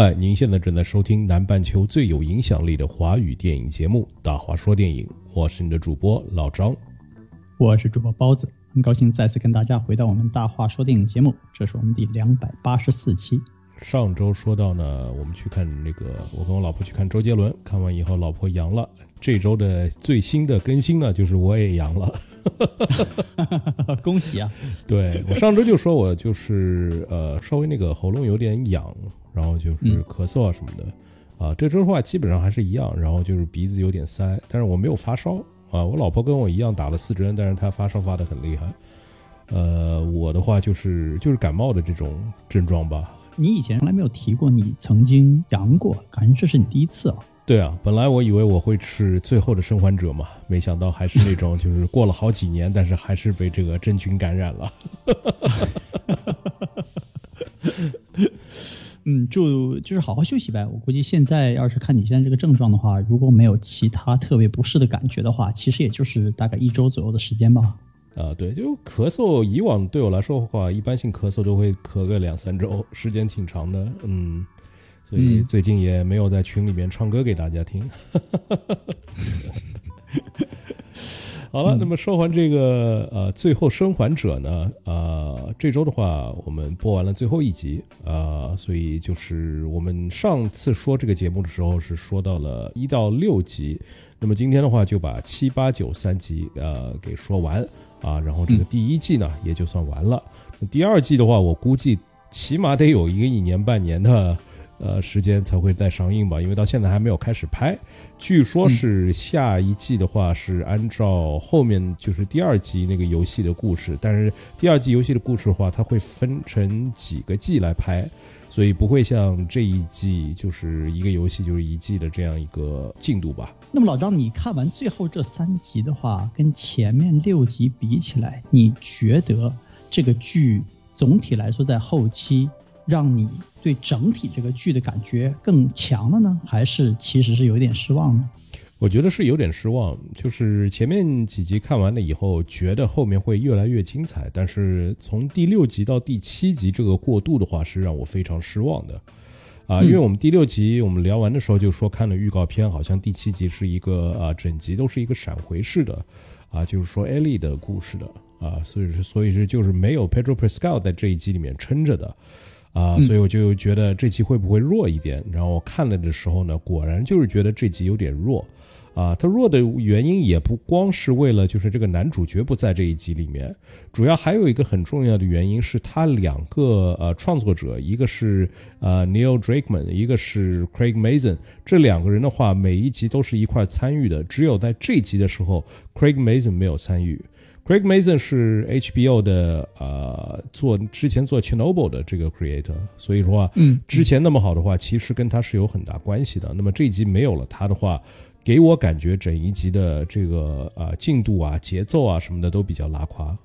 嗨，您现在正在收听南半球最有影响力的华语电影节目《大话说电影》，我是你的主播老张，我是主播包子，很高兴再次跟大家回到我们《大话说电影》节目，这是我们第两百八十四期。上周说到呢，我们去看那个，我跟我老婆去看周杰伦，看完以后老婆阳了。这周的最新的更新呢，就是我也阳了，恭喜啊！对我上周就说我就是呃稍微那个喉咙有点痒，然后就是咳嗽啊什么的，啊这周的话基本上还是一样，然后就是鼻子有点塞，但是我没有发烧啊。我老婆跟我一样打了四针，但是她发烧发的很厉害。呃，我的话就是就是感冒的这种症状吧。你以前从来没有提过你曾经阳过，感觉这是你第一次啊。对啊，本来我以为我会是最后的生还者嘛，没想到还是那种就是过了好几年，但是还是被这个真菌感染了。嗯，就就是好好休息呗。我估计现在要是看你现在这个症状的话，如果没有其他特别不适的感觉的话，其实也就是大概一周左右的时间吧。啊，对，就咳嗽，以往对我来说的话，一般性咳嗽都会咳个两三周，时间挺长的。嗯。所以最近也没有在群里面唱歌给大家听。好了，那么说完这个呃，最后生还者呢，呃，这周的话我们播完了最后一集啊，所以就是我们上次说这个节目的时候是说到了一到六集，那么今天的话就把七八九三集呃给说完啊，然后这个第一季呢也就算完了。那第二季的话，我估计起码得有一个一年半年的。呃，时间才会再上映吧，因为到现在还没有开始拍。据说是下一季的话是按照后面就是第二季那个游戏的故事，但是第二季游戏的故事的话，它会分成几个季来拍，所以不会像这一季就是一个游戏就是一季的这样一个进度吧。那么老张，你看完最后这三集的话，跟前面六集比起来，你觉得这个剧总体来说在后期？让你对整体这个剧的感觉更强了呢，还是其实是有一点失望呢？我觉得是有点失望，就是前面几集看完了以后，觉得后面会越来越精彩，但是从第六集到第七集这个过渡的话，是让我非常失望的啊！因为我们第六集我们聊完的时候就说看了预告片，好像第七集是一个啊整集都是一个闪回式的啊，就是说艾莉的故事的啊，所以是所以是就是没有 Pedro Pascal 在这一集里面撑着的。啊，所以我就觉得这集会不会弱一点？然后我看了的时候呢，果然就是觉得这集有点弱。啊，它弱的原因也不光是为了就是这个男主角不在这一集里面，主要还有一个很重要的原因是他两个呃创作者，一个是呃 Neil Druckmann，一个是 Craig Mazin，这两个人的话每一集都是一块参与的，只有在这集的时候 Craig Mazin 没有参与。Craig Mason 是 HBO 的呃做之前做 Chernobyl 的这个 creator，所以说啊，嗯，之前那么好的话，其实跟他是有很大关系的。那么这一集没有了他的话，给我感觉整一集的这个啊进度啊、节奏啊什么的都比较拉垮。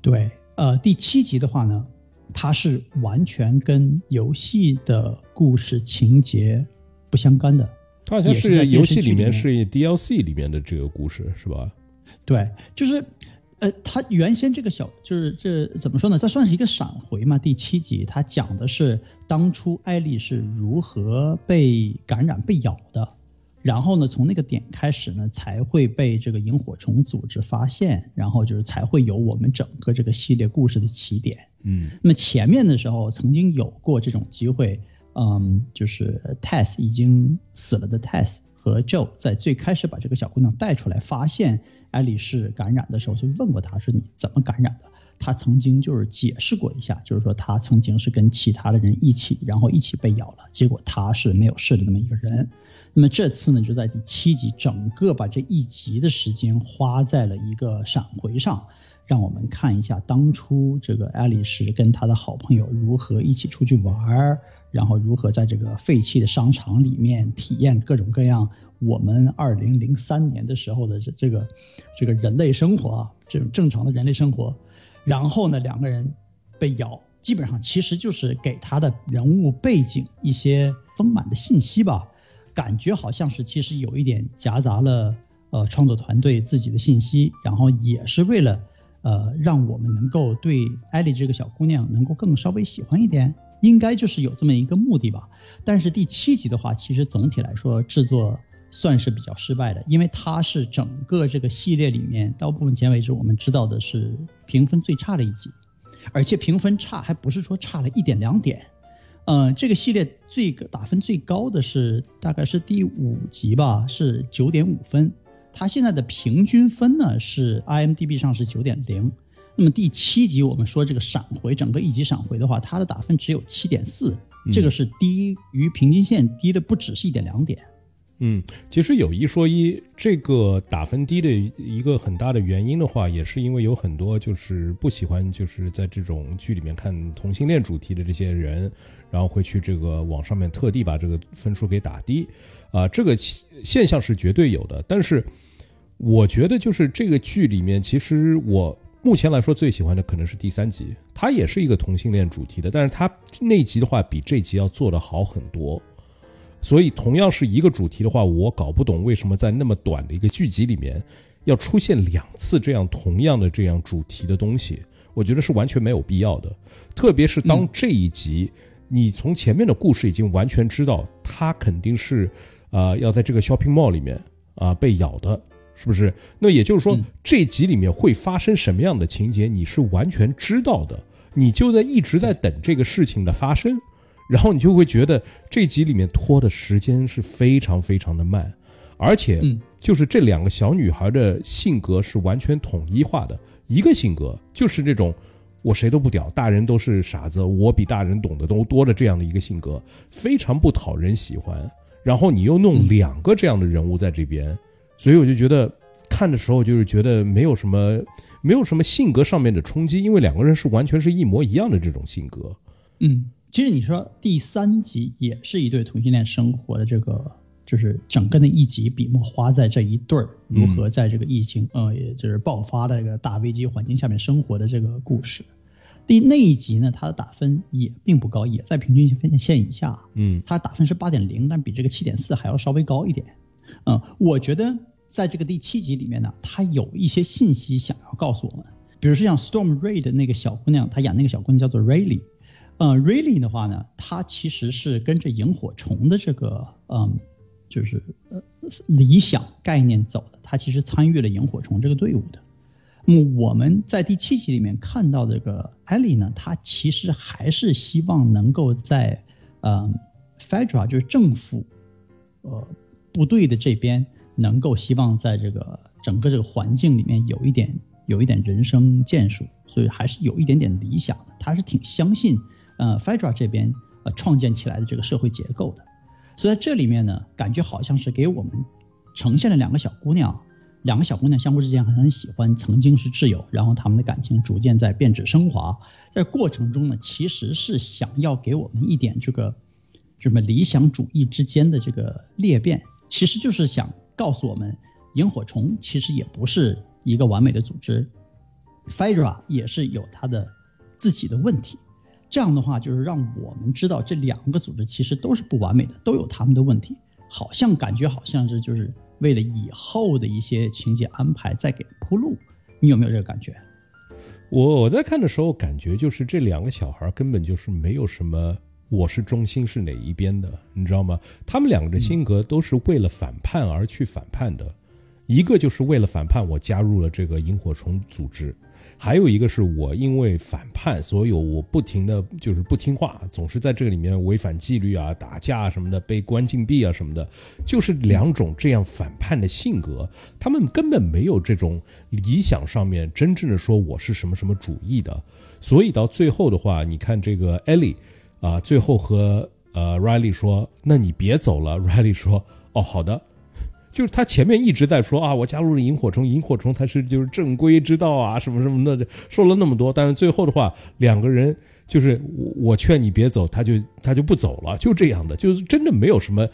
对，呃，第七集的话呢，它是完全跟游戏的故事情节不相干的。它好像是游戏里面是 DLC 里面的这个故事，是吧？对，就是，呃，他原先这个小就是这怎么说呢？它算是一个闪回嘛。第七集它讲的是当初艾丽是如何被感染、被咬的，然后呢，从那个点开始呢，才会被这个萤火虫组织发现，然后就是才会有我们整个这个系列故事的起点。嗯，那么前面的时候曾经有过这种机会，嗯，就是 Tess 已经死了的 Tess 和 Joe 在最开始把这个小姑娘带出来，发现。爱丽丝感染的时候，就问过他说你怎么感染的？他曾经就是解释过一下，就是说他曾经是跟其他的人一起，然后一起被咬了，结果他是没有事的那么一个人。那么这次呢，就在第七集，整个把这一集的时间花在了一个闪回上，让我们看一下当初这个爱丽丝跟他的好朋友如何一起出去玩儿，然后如何在这个废弃的商场里面体验各种各样。我们二零零三年的时候的这这个这个人类生活啊，这种正常的人类生活，然后呢，两个人被咬，基本上其实就是给他的人物背景一些丰满的信息吧，感觉好像是其实有一点夹杂了呃创作团队自己的信息，然后也是为了呃让我们能够对艾丽这个小姑娘能够更稍微喜欢一点，应该就是有这么一个目的吧。但是第七集的话，其实总体来说制作算是比较失败的，因为它是整个这个系列里面到目前为止我们知道的是评分最差的一集，而且评分差还不是说差了一点两点。嗯，这个系列最打分最高的是大概是第五集吧，是九点五分。它现在的平均分呢是 IMDB 上是九点零。那么第七集我们说这个闪回，整个一集闪回的话，它的打分只有七点四，这个是低于平均线，低的不只是一点两点。嗯其实有一说一，这个打分低的一个很大的原因的话，也是因为有很多就是不喜欢就是在这种剧里面看同性恋主题的这些人，然后会去这个网上面特地把这个分数给打低，啊，这个现象是绝对有的。但是我觉得就是这个剧里面，其实我目前来说最喜欢的可能是第三集，它也是一个同性恋主题的，但是它那集的话比这集要做的好很多。所以，同样是一个主题的话，我搞不懂为什么在那么短的一个剧集里面，要出现两次这样同样的这样主题的东西，我觉得是完全没有必要的。特别是当这一集，你从前面的故事已经完全知道，他肯定是，呃，要在这个 shopping mall 里面啊被咬的，是不是？那也就是说，这集里面会发生什么样的情节，你是完全知道的，你就在一直在等这个事情的发生。然后你就会觉得这集里面拖的时间是非常非常的慢，而且就是这两个小女孩的性格是完全统一化的，一个性格就是这种我谁都不屌，大人都是傻子，我比大人懂得都多的这样的一个性格，非常不讨人喜欢。然后你又弄两个这样的人物在这边，所以我就觉得看的时候就是觉得没有什么没有什么性格上面的冲击，因为两个人是完全是一模一样的这种性格，嗯。其实你说第三集也是一对同性恋生活的这个，就是整个的一集笔墨花在这一对儿如何在这个疫情呃，也就是爆发的这个大危机环境下面生活的这个故事。第那一集呢，它的打分也并不高，也在平均分线以下。嗯，它打分是八点零，但比这个七点四还要稍微高一点。嗯，我觉得在这个第七集里面呢，它有一些信息想要告诉我们，比如说像 Storm Ray 的那个小姑娘，她演那个小姑娘叫做 Rayleigh。呃，Really 的话呢，它其实是跟着萤火虫的这个，嗯，就是呃理想概念走的。它其实参与了萤火虫这个队伍的。那么我们在第七集里面看到这个艾莉呢，她其实还是希望能够在，嗯，Fedra 就是政府，呃，部队的这边能够希望在这个整个这个环境里面有一点有一点人生建树，所以还是有一点点理想的。他是挺相信。呃，Fedra 这边呃创建起来的这个社会结构的，所以在这里面呢，感觉好像是给我们呈现了两个小姑娘，两个小姑娘相互之间很喜欢，曾经是挚友，然后他们的感情逐渐在变质升华，在过程中呢，其实是想要给我们一点这个什么理想主义之间的这个裂变，其实就是想告诉我们，萤火虫其实也不是一个完美的组织，Fedra 也是有它的自己的问题。这样的话，就是让我们知道这两个组织其实都是不完美的，都有他们的问题。好像感觉好像是就是为了以后的一些情节安排在给铺路。你有没有这个感觉？我我在看的时候感觉就是这两个小孩根本就是没有什么我是中心是哪一边的，你知道吗？他们两个的性格都是为了反叛而去反叛的，一个就是为了反叛，我加入了这个萤火虫组织。还有一个是我因为反叛，所以我不停的就是不听话，总是在这个里面违反纪律啊、打架什么的，被关禁闭啊什么的，就是两种这样反叛的性格。他们根本没有这种理想上面真正的说我是什么什么主义的。所以到最后的话，你看这个艾莉啊，最后和呃 Riley 说：“那你别走了。”Riley 说：“哦，好的。”就是他前面一直在说啊，我加入了萤火虫，萤火虫才是就是正规之道啊，什么什么的，说了那么多，但是最后的话，两个人就是我我劝你别走，他就他就不走了，就这样的，就是真的没有什么，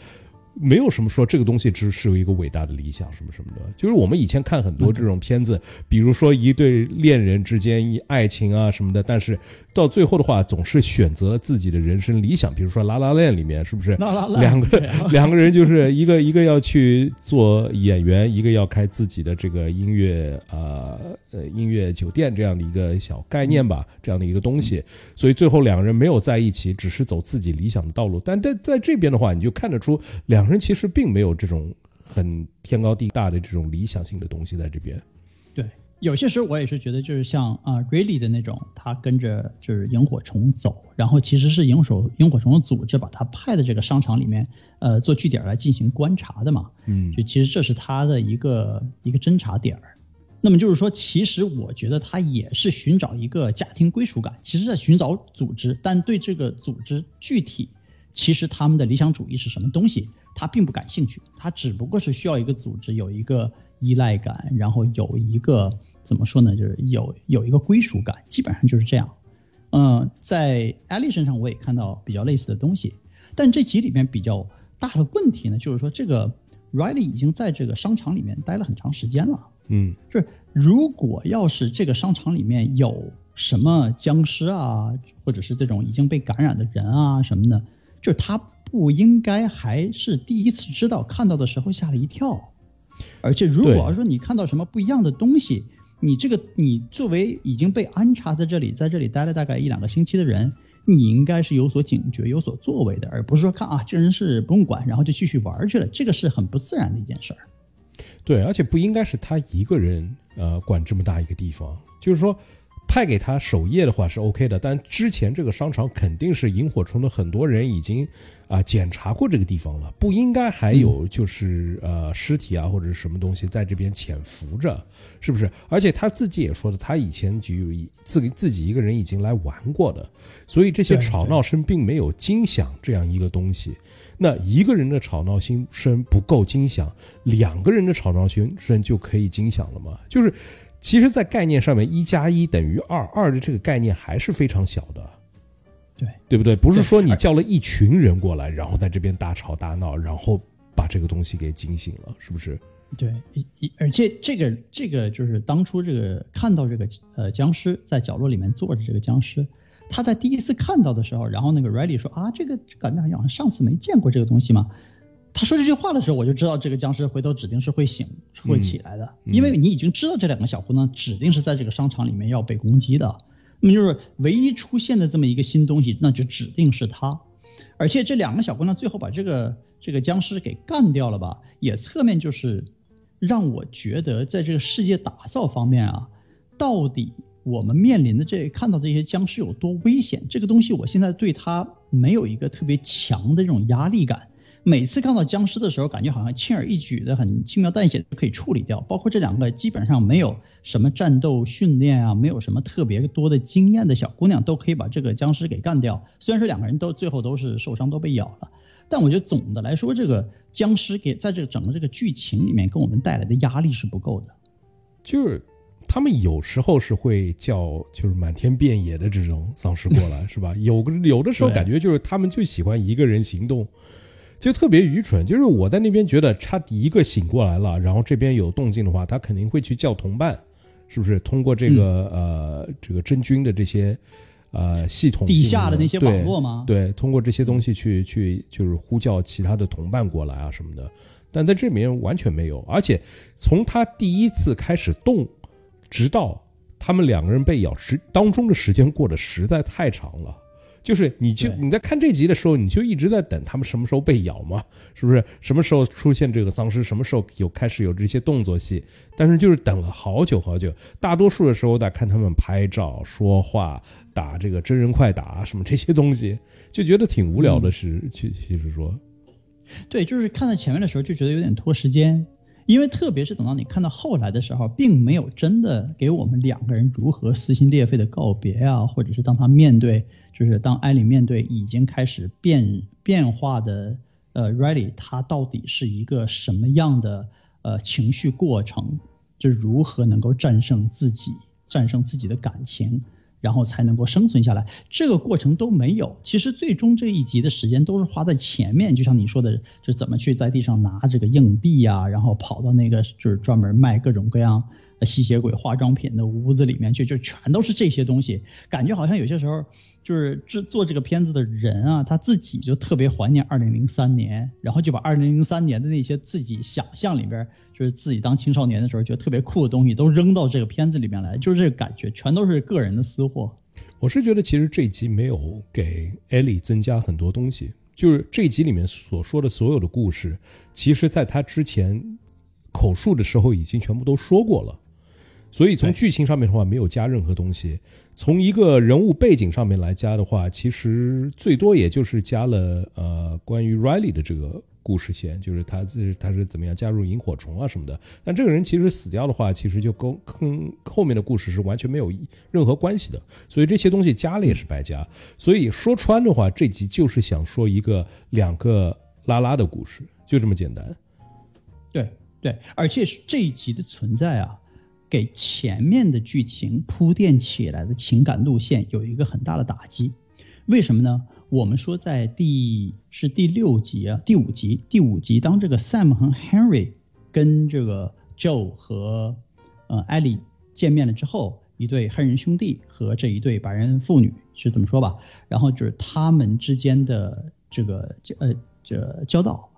没有什么说这个东西只是有一个伟大的理想什么什么的，就是我们以前看很多这种片子，比如说一对恋人之间爱情啊什么的，但是到最后的话，总是选择了自己的人生理想，比如说《拉拉链》里面，是不是？拉拉链两个 两个人就是一个一个要去做演员，一个要开自己的这个音乐呃呃音乐酒店这样的一个小概念吧，这样的一个东西。所以最后两个人没有在一起，只是走自己理想的道路。但在在这边的话，你就看得出两个人其实并没有这种很天高地大的这种理想性的东西在这边。对，有些时候我也是觉得，就是像啊、瑞 Riley 的那种，他跟着就是萤火虫走，然后其实是萤火萤火虫的组织把他派的这个商场里面，呃，做据点来进行观察的嘛。嗯就其实这是他的一个一个侦查点儿。那么就是说，其实我觉得他也是寻找一个家庭归属感，其实在寻找组织，但对这个组织具体，其实他们的理想主义是什么东西，他并不感兴趣，他只不过是需要一个组织有一个依赖感，然后有一个怎么说呢，就是有有一个归属感，基本上就是这样。嗯，在艾丽身上我也看到比较类似的东西，但这集里面比较大的问题呢，就是说这个 Riley 已经在这个商场里面待了很长时间了。嗯就是如果要是这个商场里面有什么僵尸啊，或者是这种已经被感染的人啊什么的，就是他不应该还是第一次知道，看到的时候吓了一跳。而且如果要说你看到什么不一样的东西，你这个你作为已经被安插在这里，在这里待了大概一两个星期的人，你应该是有所警觉、有所作为的，而不是说看啊这人是不用管，然后就继续玩去了，这个是很不自然的一件事儿。对，而且不应该是他一个人呃管这么大一个地方，就是说派给他守夜的话是 OK 的，但之前这个商场肯定是萤火虫的很多人已经啊、检查过这个地方了，不应该还有就是呃尸体啊或者是什么东西在这边潜伏着，是不是？而且他自己也说的，他以前就有一自己自己一个人已经来玩过的，所以这些吵闹声并没有惊响这样一个东西。那一个人的吵闹心声不够惊响，两个人的吵闹心声就可以惊响了吗？就是，其实，在概念上面，一加一等于二，二的这个概念还是非常小的，对，对不对？不是说你叫了一群人过来，然后在这边大吵大闹，然后把这个东西给惊醒了，是不是？对，一一而且这个这个就是当初这个看到这个呃僵尸在角落里面坐着这个僵尸，他在第一次看到的时候，然后那个 Riley 说啊，这个感觉好像上次没见过这个东西嘛。他说这句话的时候，我就知道这个僵尸回头指定是会醒、是会起来的，嗯因为你已经知道这两个小姑娘指定是在这个商场里面要被攻击的。那么就是唯一出现的这么一个新东西，那就指定是他。而且这两个小姑娘最后把这个这个僵尸给干掉了吧，也侧面就是让我觉得在这个世界打造方面啊，到底我们面临的这看到这些僵尸有多危险，这个东西我现在对它没有一个特别强的这种压力感。每次看到僵尸的时候，感觉好像轻而易举的、很轻描淡写就可以处理掉。包括这两个基本上没有什么战斗训练啊，没有什么特别多的经验的小姑娘，都可以把这个僵尸给干掉。虽然说两个人都最后都是受伤，都被咬了，但我觉得总的来说，这个僵尸给在这个整个这个剧情里面给我们带来的压力是不够的。就是他们有时候是会叫就是满天遍野的这种丧尸过来，是吧？有个有的时候感觉就是他们就喜欢一个人行动，就特别愚蠢。就是我在那边觉得他一个醒过来了，然后这边有动静的话，他肯定会去叫同伴，是不是？通过这个、呃这个真菌的这些呃系统底下的那些网络吗？对，通过这些东西去去就是呼叫其他的同伴过来啊什么的，但在这里面完全没有，而且从他第一次开始动，直到他们两个人被咬时当中的时间过得实在太长了。就是你就你在看这集的时候，你就一直在等他们什么时候被咬嘛，是不是？什么时候出现这个丧尸？什么时候有开始有这些动作戏？但是就是等了好久好久，大多数的时候在看他们拍照、说话、打这个真人快打什么这些东西，就觉得挺无聊的是，其其实说，对，就是看到前面的时候就觉得有点拖时间，因为特别是等到你看到后来的时候，并没有真的给我们两个人如何撕心裂肺的告别啊，或者是当他面对，就是当艾莉面对已经开始变变化的呃 r e a d y 他到底是一个什么样的呃情绪过程，就如何能够战胜自己，战胜自己的感情。然后才能够生存下来。这个过程都没有。其实最终这一集的时间都是花在前面，就像你说的，就怎么去在地上拿这个硬币呀、然后跑到那个就是专门卖各种各样吸血鬼化妆品的屋子里面去，就全都是这些东西，感觉好像有些时候就是制做这个片子的人啊，他自己就特别怀念二零零三年，然后就把二零零三年的那些自己想象里边，就是自己当青少年的时候觉得特别酷的东西，都扔到这个片子里面来，就是这个感觉，全都是个人的私货。我是觉得其实这集没有给艾莉增加很多东西，就是这集里面所说的所有的故事，其实在他之前口述的时候已经全部都说过了。所以从剧情上面的话，没有加任何东西。从一个人物背景上面来加的话，其实最多也就是加了呃关于 Riley 的这个故事线，就是他是他是怎么样加入萤火虫啊什么的。但这个人其实死掉的话，其实就跟跟后面的故事是完全没有任何关系的。所以这些东西加了也是白加。所以说穿的话，这集就是想说一个两个拉拉的故事，就这么简单。对对，而且是这一集的存在啊。给前面的剧情铺垫起来的情感路线有一个很大的打击，为什么呢？我们说在第是第六集啊，第五集，第五集，当这个 Sam 和 Henry 跟这个 Joe 和呃 Ellie 见面了之后，一对黑人兄弟和这一对白人妇女是怎么说吧？然后就是他们之间的这个呃这交道。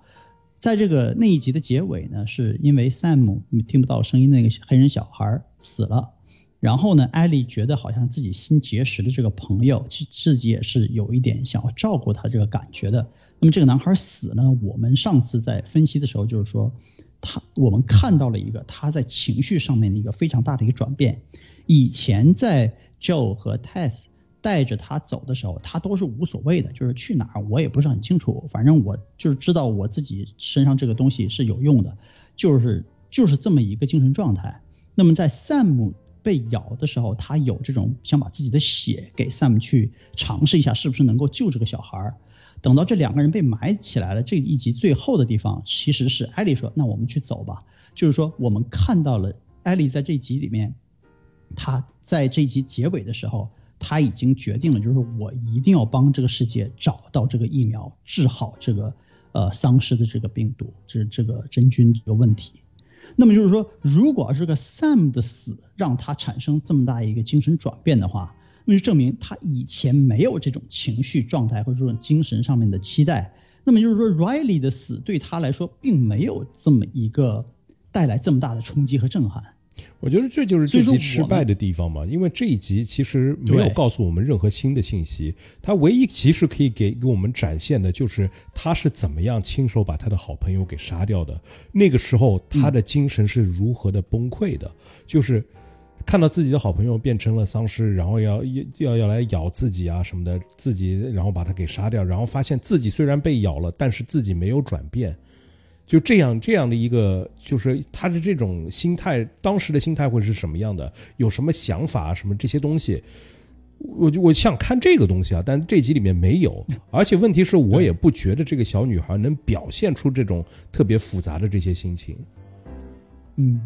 在这个那一集的结尾呢，是因为 Sam 听不到声音那个黑人小孩死了，然后呢，艾莉觉得好像自己新结识的这个朋友，其实自己也是有一点想要照顾他这个感觉的。那么这个男孩死了，我们上次在分析的时候就是说，他我们看到了一个他在情绪上面的一个非常大的一个转变。以前在 Joe 和 Tess。带着他走的时候，他都是无所谓的，就是去哪儿我也不是很清楚，反正我就是知道我自己身上这个东西是有用的，就是就是这么一个精神状态。那么在 Sam 被咬的时候，他有这种想把自己的血给 Sam 去尝试一下，是不是能够救这个小孩儿。等到这两个人被埋起来了，这一集最后的地方其实是艾莉说：“那我们去走吧。”就是说我们看到了艾莉在这一集里面，他在这集结尾的时候。他已经决定了，就是我一定要帮这个世界找到这个疫苗，治好这个呃丧尸的这个病毒，这这个真菌这个问题。那么就是说，如果这个 Sam 的死让他产生这么大一个精神转变的话，那就证明他以前没有这种情绪状态或者说精神上面的期待。那么就是说，Riley 的死对他来说并没有这么一个带来这么大的冲击和震撼。我觉得这就是这集失败的地方嘛，因为这一集其实没有告诉我们任何新的信息，他唯一其实可以给给我们展现的就是他是怎么样亲手把他的好朋友给杀掉的，那个时候他的精神是如何的崩溃的，就是看到自己的好朋友变成了丧尸，然后要要要来咬自己啊什么的，自己然后把他给杀掉，然后发现自己虽然被咬了，但是自己没有转变。就这样，这样的一个，就是他的这种心态，当时的心态会是什么样的？有什么想法？什么这些东西？我就我想看这个东西啊，但这集里面没有。而且问题是我也不觉得这个小女孩能表现出这种特别复杂的这些心情。嗯，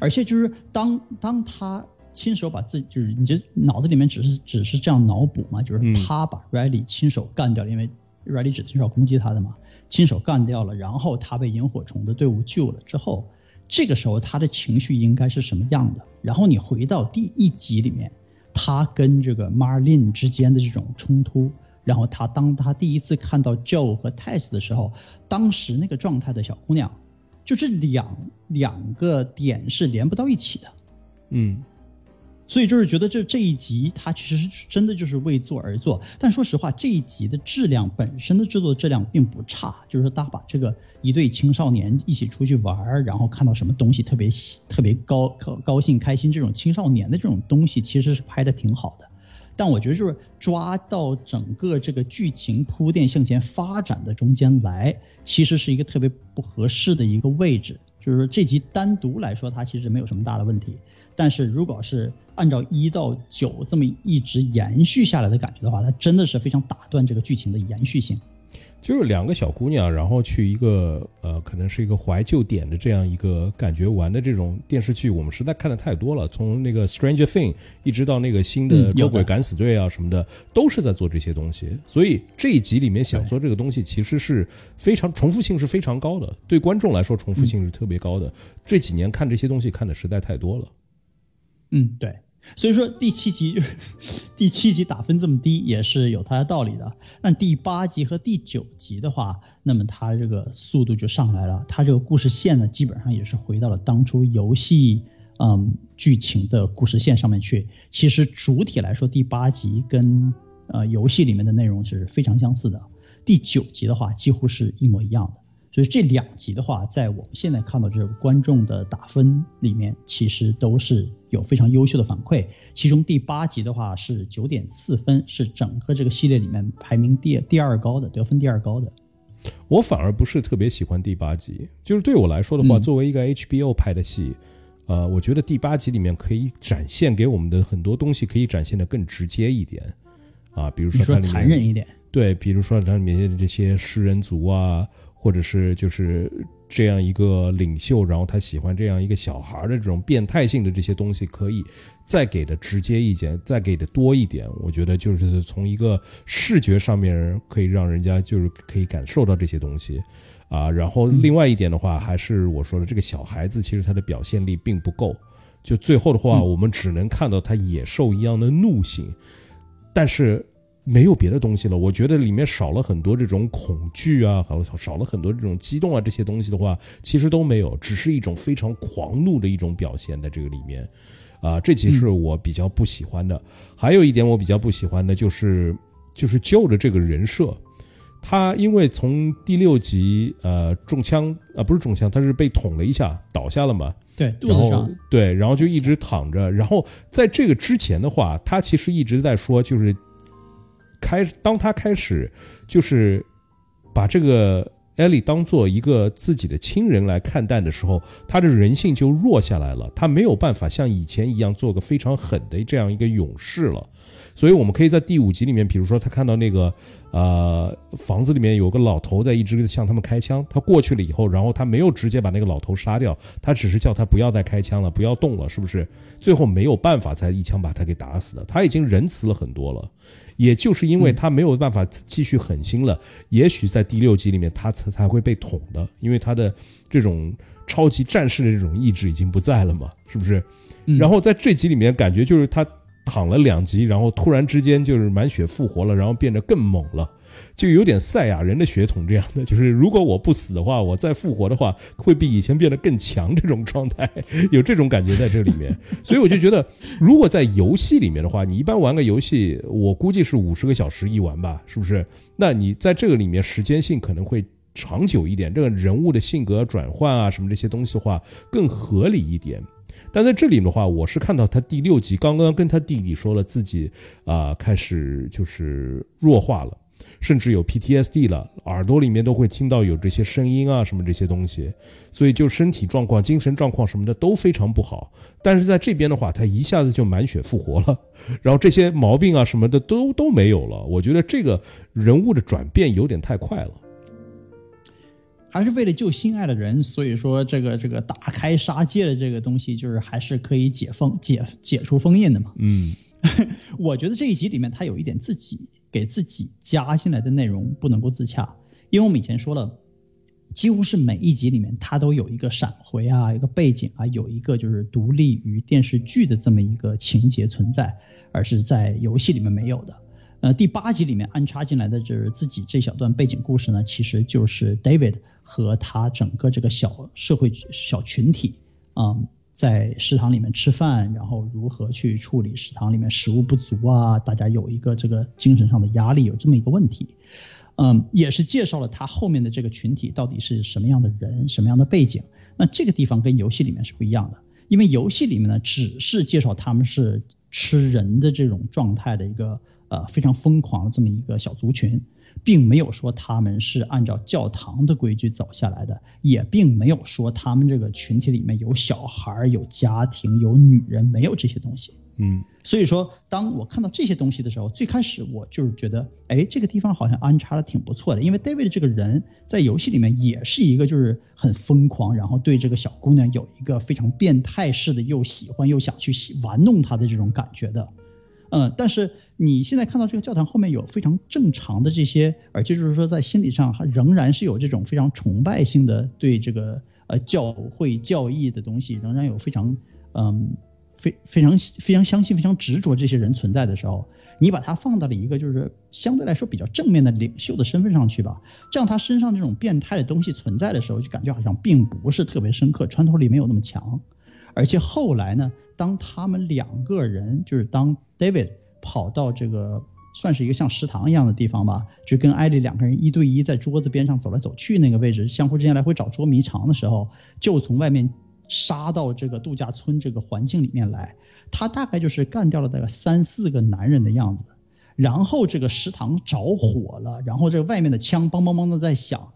而且就是当当他亲手把自己，就是你这脑子里面只是只是这样脑补嘛，就是他把 Riley 亲手干掉了，因为 Riley 只亲手攻击他的嘛。亲手干掉了，然后他被萤火虫的队伍救了之后，这个时候他的情绪应该是什么样的？然后你回到第一集里面，他跟这个 Marlene 之间的这种冲突，然后他当他第一次看到 Joe 和 Tess 的时候，当时那个状态的小姑娘，就这两两个点是连不到一起的，嗯。所以就是觉得这这一集它其实是真的就是为做而做，但说实话这一集的质量本身的制作质量并不差，就是说大把这个一对青少年一起出去玩，然后看到什么东西特别喜特别高高高兴开心这种青少年的这种东西其实是拍的挺好的，但我觉得就是抓到整个这个剧情铺垫向前发展的中间来，其实是一个特别不合适的一个位置，就是说这集单独来说它其实没有什么大的问题。但是如果是按照一到九这么一直延续下来的感觉的话，它真的是非常打断这个剧情的延续性。就是两个小姑娘，然后去一个呃，可能是一个怀旧点的这样一个感觉玩的这种电视剧，我们实在看的太多了。从那个《Stranger Thing》一直到那个新的《捉鬼敢死队》啊什么的，都是在做这些东西。所以这一集里面想做这个东西，其实是非常重复性是非常高的，对观众来说重复性是特别高的。这几年看这些东西看的实在太多了。嗯，对。所以说第七集就是第七集打分这么低，也是有它的道理的。那第八集和第九集的话，那么它这个速度就上来了。它这个故事线呢，基本上也是回到了当初游戏嗯剧情的故事线上面去。其实主体来说，第八集跟呃游戏里面的内容是非常相似的。第九集的话，几乎是一模一样的。所以这两集的话，在我们现在看到这个观众的打分里面，其实都是有非常优秀的反馈。其中第八集的话是九点四分，是整个这个系列里面排名第第二高的，得分第二高的。我反而不是特别喜欢第八集，就是对我来说的话，作为一个 HBO 拍的戏，呃，我觉得第八集里面可以展现给我们的很多东西，可以展现的更直接一点啊，比如说说残忍一点，对，比如说它里面的这些食人族啊。或者是就是这样一个领袖，然后他喜欢这样一个小孩的这种变态性的这些东西，可以再给的直接一点，再给的多一点。我觉得就是从一个视觉上面可以让人家就是可以感受到这些东西啊。然后另外一点的话，还是我说的这个小孩子，其实他的表现力并不够。就最后的话，我们只能看到他野兽一样的怒性，但是。没有别的东西了，我觉得里面少了很多这种恐惧啊，好少了很多这种激动啊，这些东西的话，其实都没有，只是一种非常狂怒的一种表现在这个里面，啊，这其实我比较不喜欢的。还有一点我比较不喜欢的就是，就是旧的这个人设，他因为从第六集呃中枪啊不是中枪，他是被捅了一下倒下了嘛，对，肚子上，对，然后就一直躺着，然后在这个之前的话，他其实一直在说就是。开，当他开始就是把这个艾莉当做一个自己的亲人来看待的时候，他的人性就弱下来了。他没有办法像以前一样做个非常狠的这样一个勇士了。所以，我们可以在第五集里面，比如说他看到那个呃房子里面有个老头在一直向他们开枪，他过去了以后，然后他没有直接把那个老头杀掉，他只是叫他不要再开枪了，不要动了，是不是？最后没有办法才一枪把他给打死的。他已经仁慈了很多了。也就是因为他没有办法继续狠心了，也许在第六集里面他才才会被捅的，因为他的这种超级战士的这种意志已经不在了嘛，是不是？然后在这集里面，感觉就是他躺了两集，然后突然之间就是满血复活了，然后变得更猛了。就有点赛亚人的血统这样的，就是如果我不死的话，我再复活的话，会比以前变得更强这种状态，有这种感觉在这里面。所以我就觉得，如果在游戏里面的话，你一般玩个游戏，我估计是五十个小时一玩吧，是不是？那你在这个里面时间性可能会长久一点，这个人物的性格转换啊什么这些东西的话更合理一点。但在这里的话，我是看到他第六集刚刚跟他弟弟说了自己啊开始就是弱化了。甚至有 PTSD 了，耳朵里面都会听到有这些声音啊，什么这些东西，所以就身体状况、精神状况什么的都非常不好。但是在这边的话，他一下子就满血复活了，然后这些毛病啊什么的都都没有了。我觉得这个人物的转变有点太快了，还是为了救心爱的人，所以说这个这个打开杀戒的这个东西，就是还是可以解封解解除封印的嘛。嗯，我觉得这一集里面他有一点自己。给自己加进来的内容不能够自洽，因为我们以前说了，几乎是每一集里面它都有一个闪回啊，一个背景啊，有一个就是独立于电视剧的这么一个情节存在，而是在游戏里面没有的。呃，第八集里面安插进来的就是自己这小段背景故事呢，其实就是 David 和他整个这个小社会小群体啊。在食堂里面吃饭，然后如何去处理食堂里面食物不足啊？大家有一个这个精神上的压力，有这么一个问题，嗯，也是介绍了他后面的这个群体到底是什么样的人，什么样的背景。那这个地方跟游戏里面是不一样的，因为游戏里面呢只是介绍他们是吃人的这种状态的一个呃非常疯狂的这么一个小族群，并没有说他们是按照教堂的规矩走下来的，也并没有说他们这个群体里面有小孩、有家庭、有女人，没有这些东西。嗯，所以说，当我看到这些东西的时候，最开始我就是觉得，哎，这个地方好像安插的挺不错的，因为 David 这个人在游戏里面也是一个就是很疯狂，然后对这个小姑娘有一个非常变态式的又喜欢又想去玩弄她的这种感觉的，嗯，但是你现在看到这个教堂后面有非常正常的这些，而且就是说在心理上还仍然是有这种非常崇拜性的对这个呃教会教义的东西，仍然有非常嗯。非非常非常相信、非常执着这些人存在的时候，你把他放到了一个就是相对来说比较正面的领袖的身份上去吧，这样他身上这种变态的东西存在的时候，就感觉好像并不是特别深刻，穿透力没有那么强。而且后来呢，当他们两个人就是当 David 跑到这个算是一个像食堂一样的地方吧，就跟艾莉两个人一对一在桌子边上走来走去那个位置，相互之间来回找捉迷藏的时候，就从外面。杀到这个度假村这个环境里面来，他大概就是干掉了大概三四个男人的样子，然后这个食堂着火了，然后这个外面的枪梆梆梆的在响。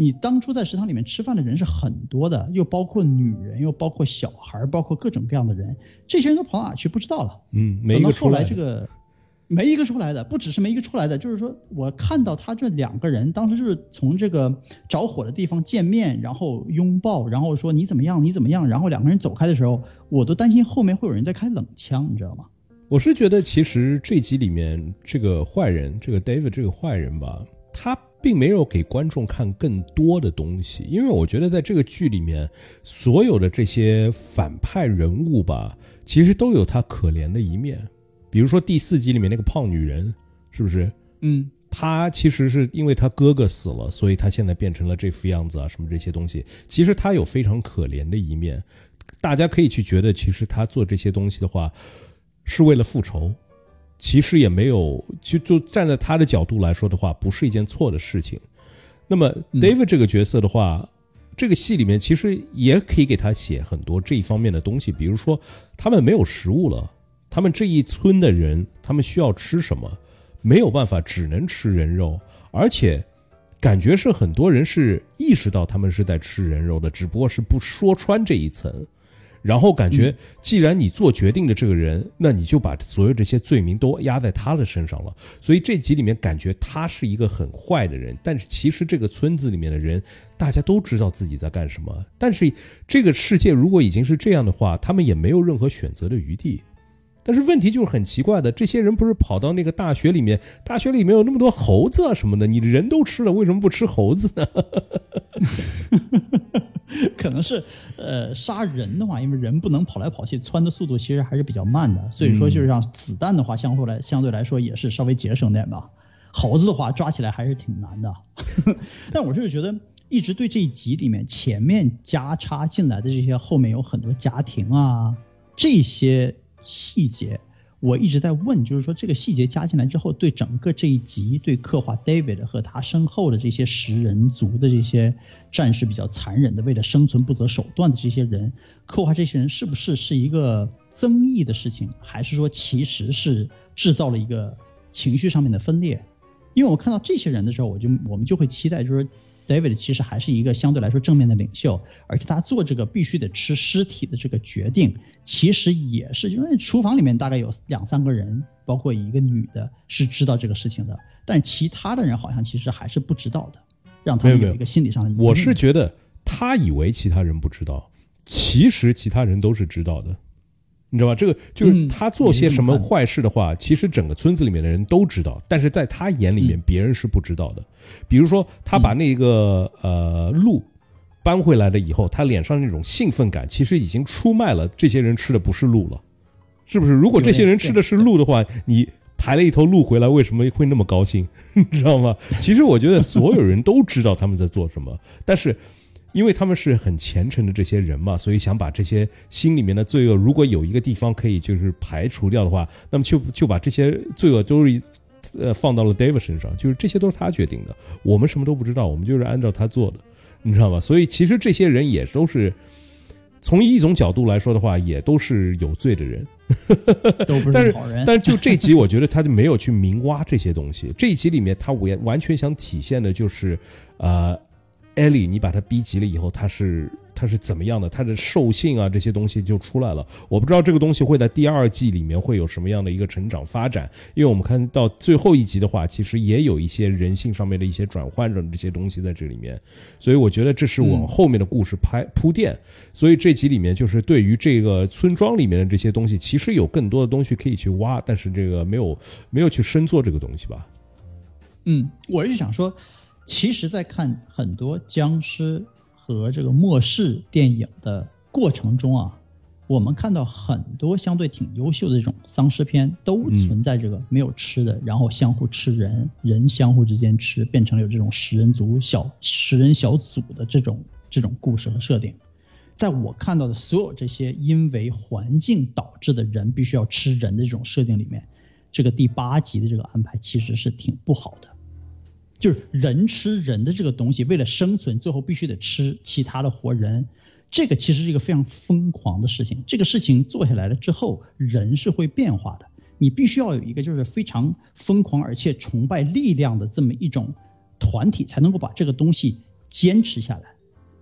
你当初在食堂里面吃饭的人是很多的，又包括女人，又包括小孩，包括各种各样的人，这些人都跑哪去不知道了。嗯，没个出来这个。没一个出来的，不只是没一个出来的，就是说我看到他这两个人当时就是从这个着火的地方见面，然后拥抱，然后说你怎么样，你怎么样，然后两个人走开的时候，我都担心后面会有人在开冷枪，你知道吗？我是觉得其实这集里面这个坏人，这个 David 这个坏人吧，他并没有给观众看更多的东西，因为我觉得在这个剧里面所有的这些反派人物吧，其实都有他可怜的一面。比如说第四集里面那个胖女人，是不是？嗯，她其实是因为她哥哥死了，所以她现在变成了这副样子啊，什么这些东西。其实她有非常可怜的一面，大家可以去觉得，其实她做这些东西的话，是为了复仇。其实也没有，就就站在他的角度来说的话，不是一件错的事情。那么 David 这个角色的话，这个戏里面其实也可以给他写很多这一方面的东西，比如说他们没有食物了。他们这一村的人，他们需要吃什么？没有办法，只能吃人肉，而且感觉是很多人是意识到他们是在吃人肉的，只不过是不说穿这一层。然后感觉，既然你做决定的这个人，那你就把所有这些罪名都压在他的身上了。所以这集里面感觉他是一个很坏的人，但是其实这个村子里面的人，大家都知道自己在干什么。但是这个世界如果已经是这样的话，他们也没有任何选择的余地。但是问题就是很奇怪的，这些人不是跑到那个大学里面，大学里面有那么多猴子啊什么的，你人都吃了，为什么不吃猴子呢？可能是，呃，杀人的话，因为人不能跑来跑去，窜的速度其实还是比较慢的，所以说就是让子弹的话，相对来相对来说也是稍微节省点吧。猴子的话抓起来还是挺难的。但我就是觉得，一直对这一集里面前面加插进来的这些后面有很多家庭啊这些。细节，我一直在问，就是说这个细节加进来之后，对整个这一集，对刻画 David 和他身后的这些食人族的这些战士比较残忍的，为了生存不择手段的这些人，刻画这些人是不是是一个增益的事情，还是说其实是制造了一个情绪上面的分裂？因为我看到这些人的时候，我就我们就会期待，就是说。David 其实还是一个相对来说正面的领袖，而且他做这个必须得吃尸体的这个决定，其实也是因为厨房里面大概有两三个人，包括一个女的，是知道这个事情的，但其他的人好像其实还是不知道的，让他们有一个心理上的。我是觉得他以为其他人不知道，其实其他人都是知道的。你知道吧？这个就是他做些什么坏事的话，其实整个村子里面的人都知道，但是在他眼里面，别人是不知道的。比如说，他把那个呃鹿搬回来了以后，他脸上那种兴奋感，其实已经出卖了这些人吃的不是鹿了，是不是？如果这些人吃的是鹿的话，你抬了一头鹿回来，为什么会那么高兴？你知道吗？其实我觉得所有人都知道他们在做什么，但是。因为他们是很虔诚的这些人嘛，所以想把这些心里面的罪恶，如果有一个地方可以就是排除掉的话，那么就就把这些罪恶都是呃放到了 David 身上，就是这些都是他决定的，我们什么都不知道，我们就是按照他做的，你知道吗？所以其实这些人也都是从一种角度来说的话，也都是有罪的人，都不 但是好人。但是就这集，我觉得他就没有去明挖这些东西。这一集里面，他完完全想体现的就是，呃，艾莉，你把他逼急了以后，他是。他是怎么样的？他的兽性啊，这些东西就出来了。我不知道这个东西会在第二季里面会有什么样的一个成长发展，因为我们看到最后一集的话，其实也有一些人性上面的一些转换的这些东西在这里面。所以我觉得这是往后面的故事拍铺垫。所以这集里面就是对于这个村庄里面的这些东西，其实有更多的东西可以去挖，但是这个没有没有去深做这个东西吧。嗯，我是想说，其实，在看很多僵尸。和这个末世电影的过程中啊，我们看到很多相对挺优秀的这种丧尸片，都存在这个没有吃的，然后相互吃人，人相互之间吃，变成了有这种食人族小食人小组的这种这种故事和设定。在我看到的所有这些因为环境导致的人必须要吃人的这种设定里面，这个第八集的这个安排其实是挺不好的。就是人吃人的这个东西，为了生存，最后必须得吃其他的活人。这个其实是一个非常疯狂的事情。这个事情做下来了之后，人是会变化的。你必须要有一个就是非常疯狂而且崇拜力量的这么一种团体，才能够把这个东西坚持下来。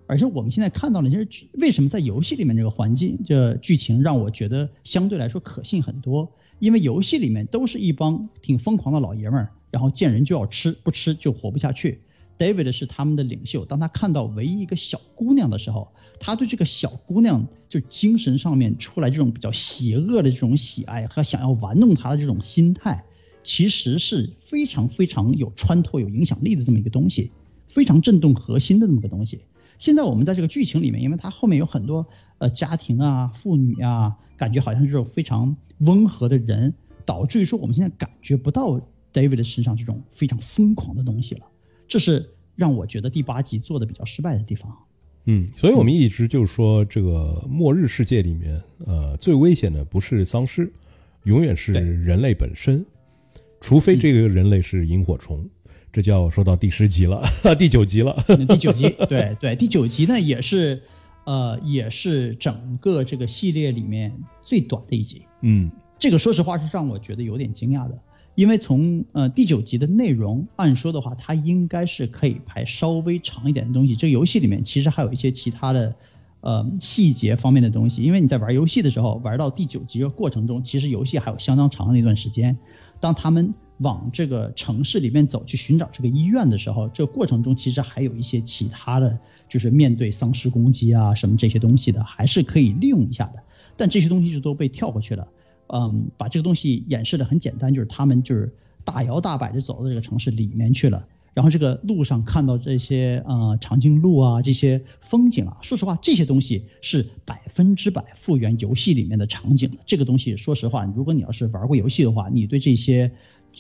而且我们现在看到的就是为什么在游戏里面这个环境、这剧情让我觉得相对来说可信很多，因为游戏里面都是一帮挺疯狂的老爷们儿。然后见人就要吃，不吃就活不下去。David 是他们的领袖，当他看到唯一一个小姑娘的时候，他对这个小姑娘就精神上面出来这种比较邪恶的这种喜爱和想要玩弄她的这种心态，其实是非常非常有穿透、有影响力的这么一个东西，非常震动核心的这么个东西。现在我们在这个剧情里面，因为它后面有很多呃家庭啊、妇女啊，感觉好像是种非常温和的人，导致于说我们现在感觉不到。David 身上这种非常疯狂的东西了，这是让我觉得第八集做的比较失败的地方。嗯，所以我们一直就是说，这个末日世界里面，呃，最危险的不是丧尸，永远是人类本身，除非这个人类是萤火虫。这就要说到第十集了，第九集了。第九集，对对，第九集呢也是，呃，也是整个这个系列里面最短的一集。嗯，这个说实话是让我觉得有点惊讶的。因为从呃第九集的内容，按说的话，它应该是可以拍稍微长一点的东西。这个游戏里面其实还有一些其他的，呃细节方面的东西。因为你在玩游戏的时候，玩到第九集的过程中，其实游戏还有相当长的一段时间。当他们往这个城市里面走去寻找这个医院的时候，这个过程中其实还有一些其他的就是面对丧尸攻击啊什么这些东西的，还是可以利用一下的。但这些东西就都被跳过去了。嗯，把这个东西演示的很简单，就是他们就是大摇大摆的走到这个城市里面去了，然后这个路上看到这些呃长颈鹿啊，这些风景啊，说实话，这些东西是百分之百复原游戏里面的场景的。这个东西，说实话，如果你要是玩过游戏的话，你对这些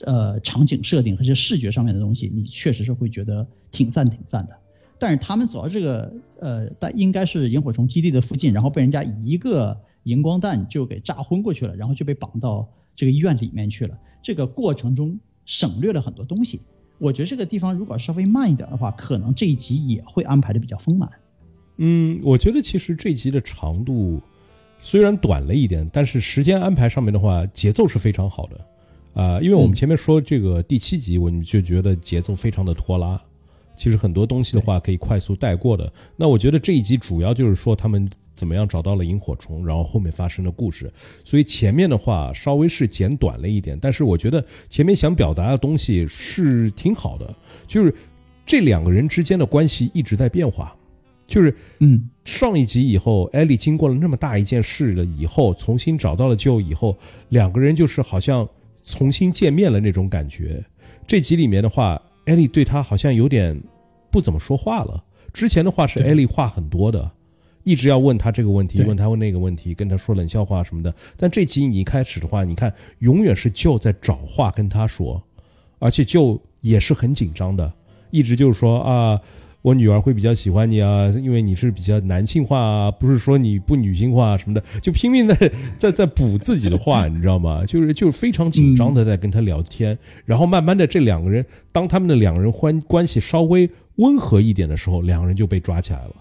呃场景设定和这视觉上面的东西，你确实是会觉得挺赞挺赞的。但是他们走到这个呃，但应该是萤火虫基地的附近，然后被人家一个。荧光弹就给炸昏过去了，然后就被绑到这个医院里面去了。这个过程中省略了很多东西。我觉得这个地方如果稍微慢一点的话，可能这一集也会安排的比较丰满。嗯，我觉得其实这集的长度虽然短了一点，但是时间安排上面的话，节奏是非常好的。啊，因为我们前面说这个第七集，我们就觉得节奏非常的拖拉。其实很多东西的话可以快速带过的。那我觉得这一集主要就是说他们怎么样找到了萤火虫，然后后面发生的故事。所以前面的话稍微是剪短了一点，但是我觉得前面想表达的东西是挺好的。就是这两个人之间的关系一直在变化。就是嗯，上一集以后，艾莉经过了那么大一件事了以后，重新找到了救以后，两个人就是好像重新见面了那种感觉。这集里面的话。艾莉对他好像有点不怎么说话了。之前的话是艾莉话很多的，一直要问他这个问题，问他问那个问题，跟他说冷笑话什么的。但这集你一开始的话，你看永远是就在找话跟他说，而且就也是很紧张的，一直就是说啊。我女儿会比较喜欢你啊，因为你是比较男性化啊，不是说你不女性化什么的，就拼命 在在在补自己的话，你知道吗？就是就是非常紧张的在跟他聊天，然后慢慢的这两个人，当他们的两个人关关系稍微温和一点的时候，两个人就被抓起来了，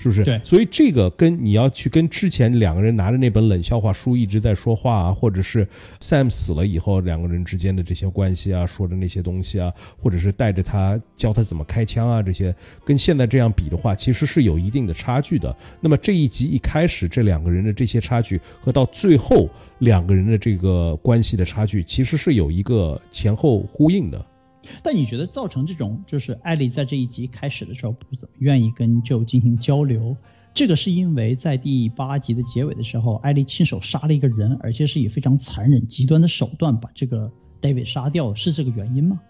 是不是？对。所以这个跟你要去跟之前两个人拿着那本冷笑话书一直在说话啊，或者是 Sam 死了以后两个人之间的这些关系啊，说的那些东西啊，或者是带着他教他怎么开枪啊，这些跟现在这样比的话，其实是有一定的差距的。那么这一集一开始这两个人的这些差距和到最后两个人的这个关系的差距，其实是有一个前后呼应的。但你觉得造成这种就是艾丽在这一集开始的时候不怎么愿意跟 Joe 进行交流，这个是因为在第八集的结尾的时候，艾丽亲手杀了一个人，而且是以非常残忍极端的手段把这个 David 杀掉，是这个原因吗？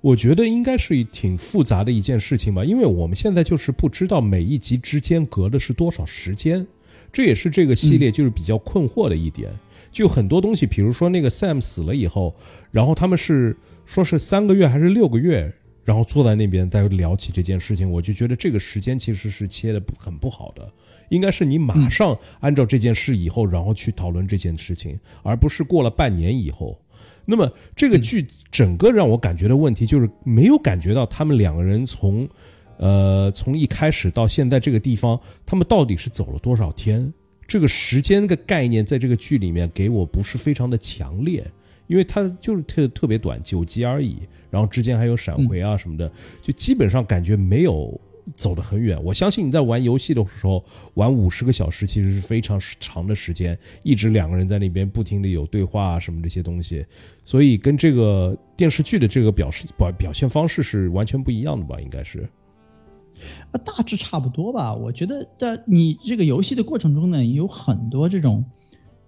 我觉得应该是挺复杂的一件事情吧，因为我们现在就是不知道每一集之间隔的是多少时间，这也是这个系列就是比较困惑的一点。就很多东西，比如说那个 Sam 死了以后，然后他们是。说是三个月还是六个月，然后坐在那边再聊起这件事情，我就觉得这个时间其实是切的不很不好的，应该是你马上按照这件事以后，然后去讨论这件事情，而不是过了半年以后。那么这个剧整个让我感觉的问题就是没有感觉到他们两个人从，呃，从一开始到现在这个地方，他们到底是走了多少天？这个时间的概念在这个剧里面给我不是非常的强烈。因为它就是特特别短，九集而已，然后之间还有闪回啊什么的，就基本上感觉没有走得很远。我相信你在玩游戏的时候玩五十个小时，其实是非常长的时间，一直两个人在那边不停的有对话啊什么这些东西，所以跟这个电视剧的这个表示表表现方式是完全不一样的吧？应该是，啊，大致差不多吧。我觉得在你这个游戏的过程中呢，有很多这种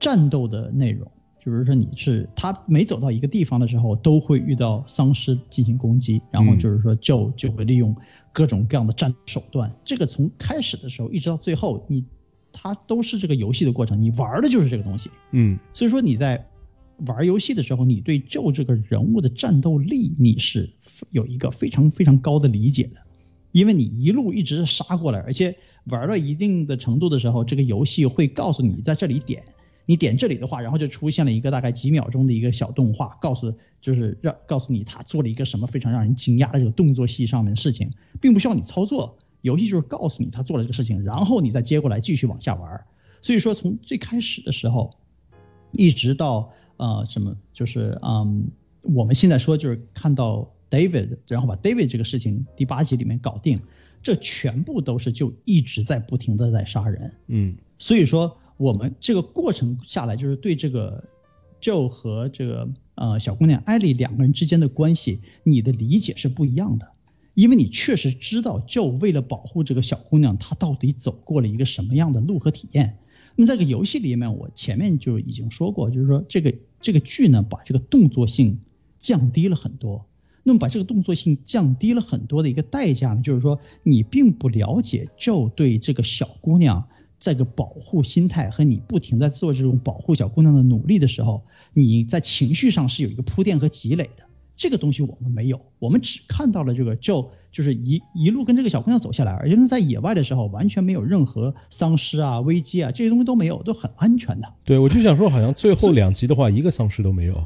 战斗的内容。就是说，你是他每走到一个地方的时候，都会遇到丧尸进行攻击，然后就是说，就就会利用各种各样的战手段。这个从开始的时候一直到最后，你他都是这个游戏的过程，你玩的就是这个东西。嗯，所以说你在玩游戏的时候，你对 Joe 这个人物的战斗力你是有一个非常非常高的理解的，因为你一路一直杀过来，而且玩到一定的程度的时候，这个游戏会告诉你在这里点。你点这里的话，然后就出现了一个大概几秒钟的一个小动画，告诉就是让告诉你他做了一个什么非常让人惊讶的这个动作戏上面的事情，并不需要你操作，游戏就是告诉你他做了这个事情，然后你再接过来继续往下玩。所以说从最开始的时候，一直到呃什么就是嗯我们现在说就是看到 David，然后把 David 这个事情第八集里面搞定，这全部都是就一直在不停的在杀人。嗯，所以说。我们这个过程下来，就是对这个 Joe 和这个呃小姑娘艾莉两个人之间的关系，你的理解是不一样的，因为你确实知道 Joe 为了保护这个小姑娘，她到底走过了一个什么样的路和体验。那么这个游戏里面，我前面就已经说过，就是说这个这个剧呢，把这个动作性降低了很多。那么把这个动作性降低了很多的一个代价呢，就是说你并不了解 Joe 对这个小姑娘。这个保护心态和你不停在做这种保护小姑娘的努力的时候，你在情绪上是有一个铺垫和积累的。这个东西我们没有，我们只看到了这个 Joe 就是一一路跟这个小姑娘走下来，而且在野外的时候完全没有任何丧尸啊、危机啊这些东西都没有，都很安全的。对，我就想说，好像最后两集的话，一个丧尸都没有。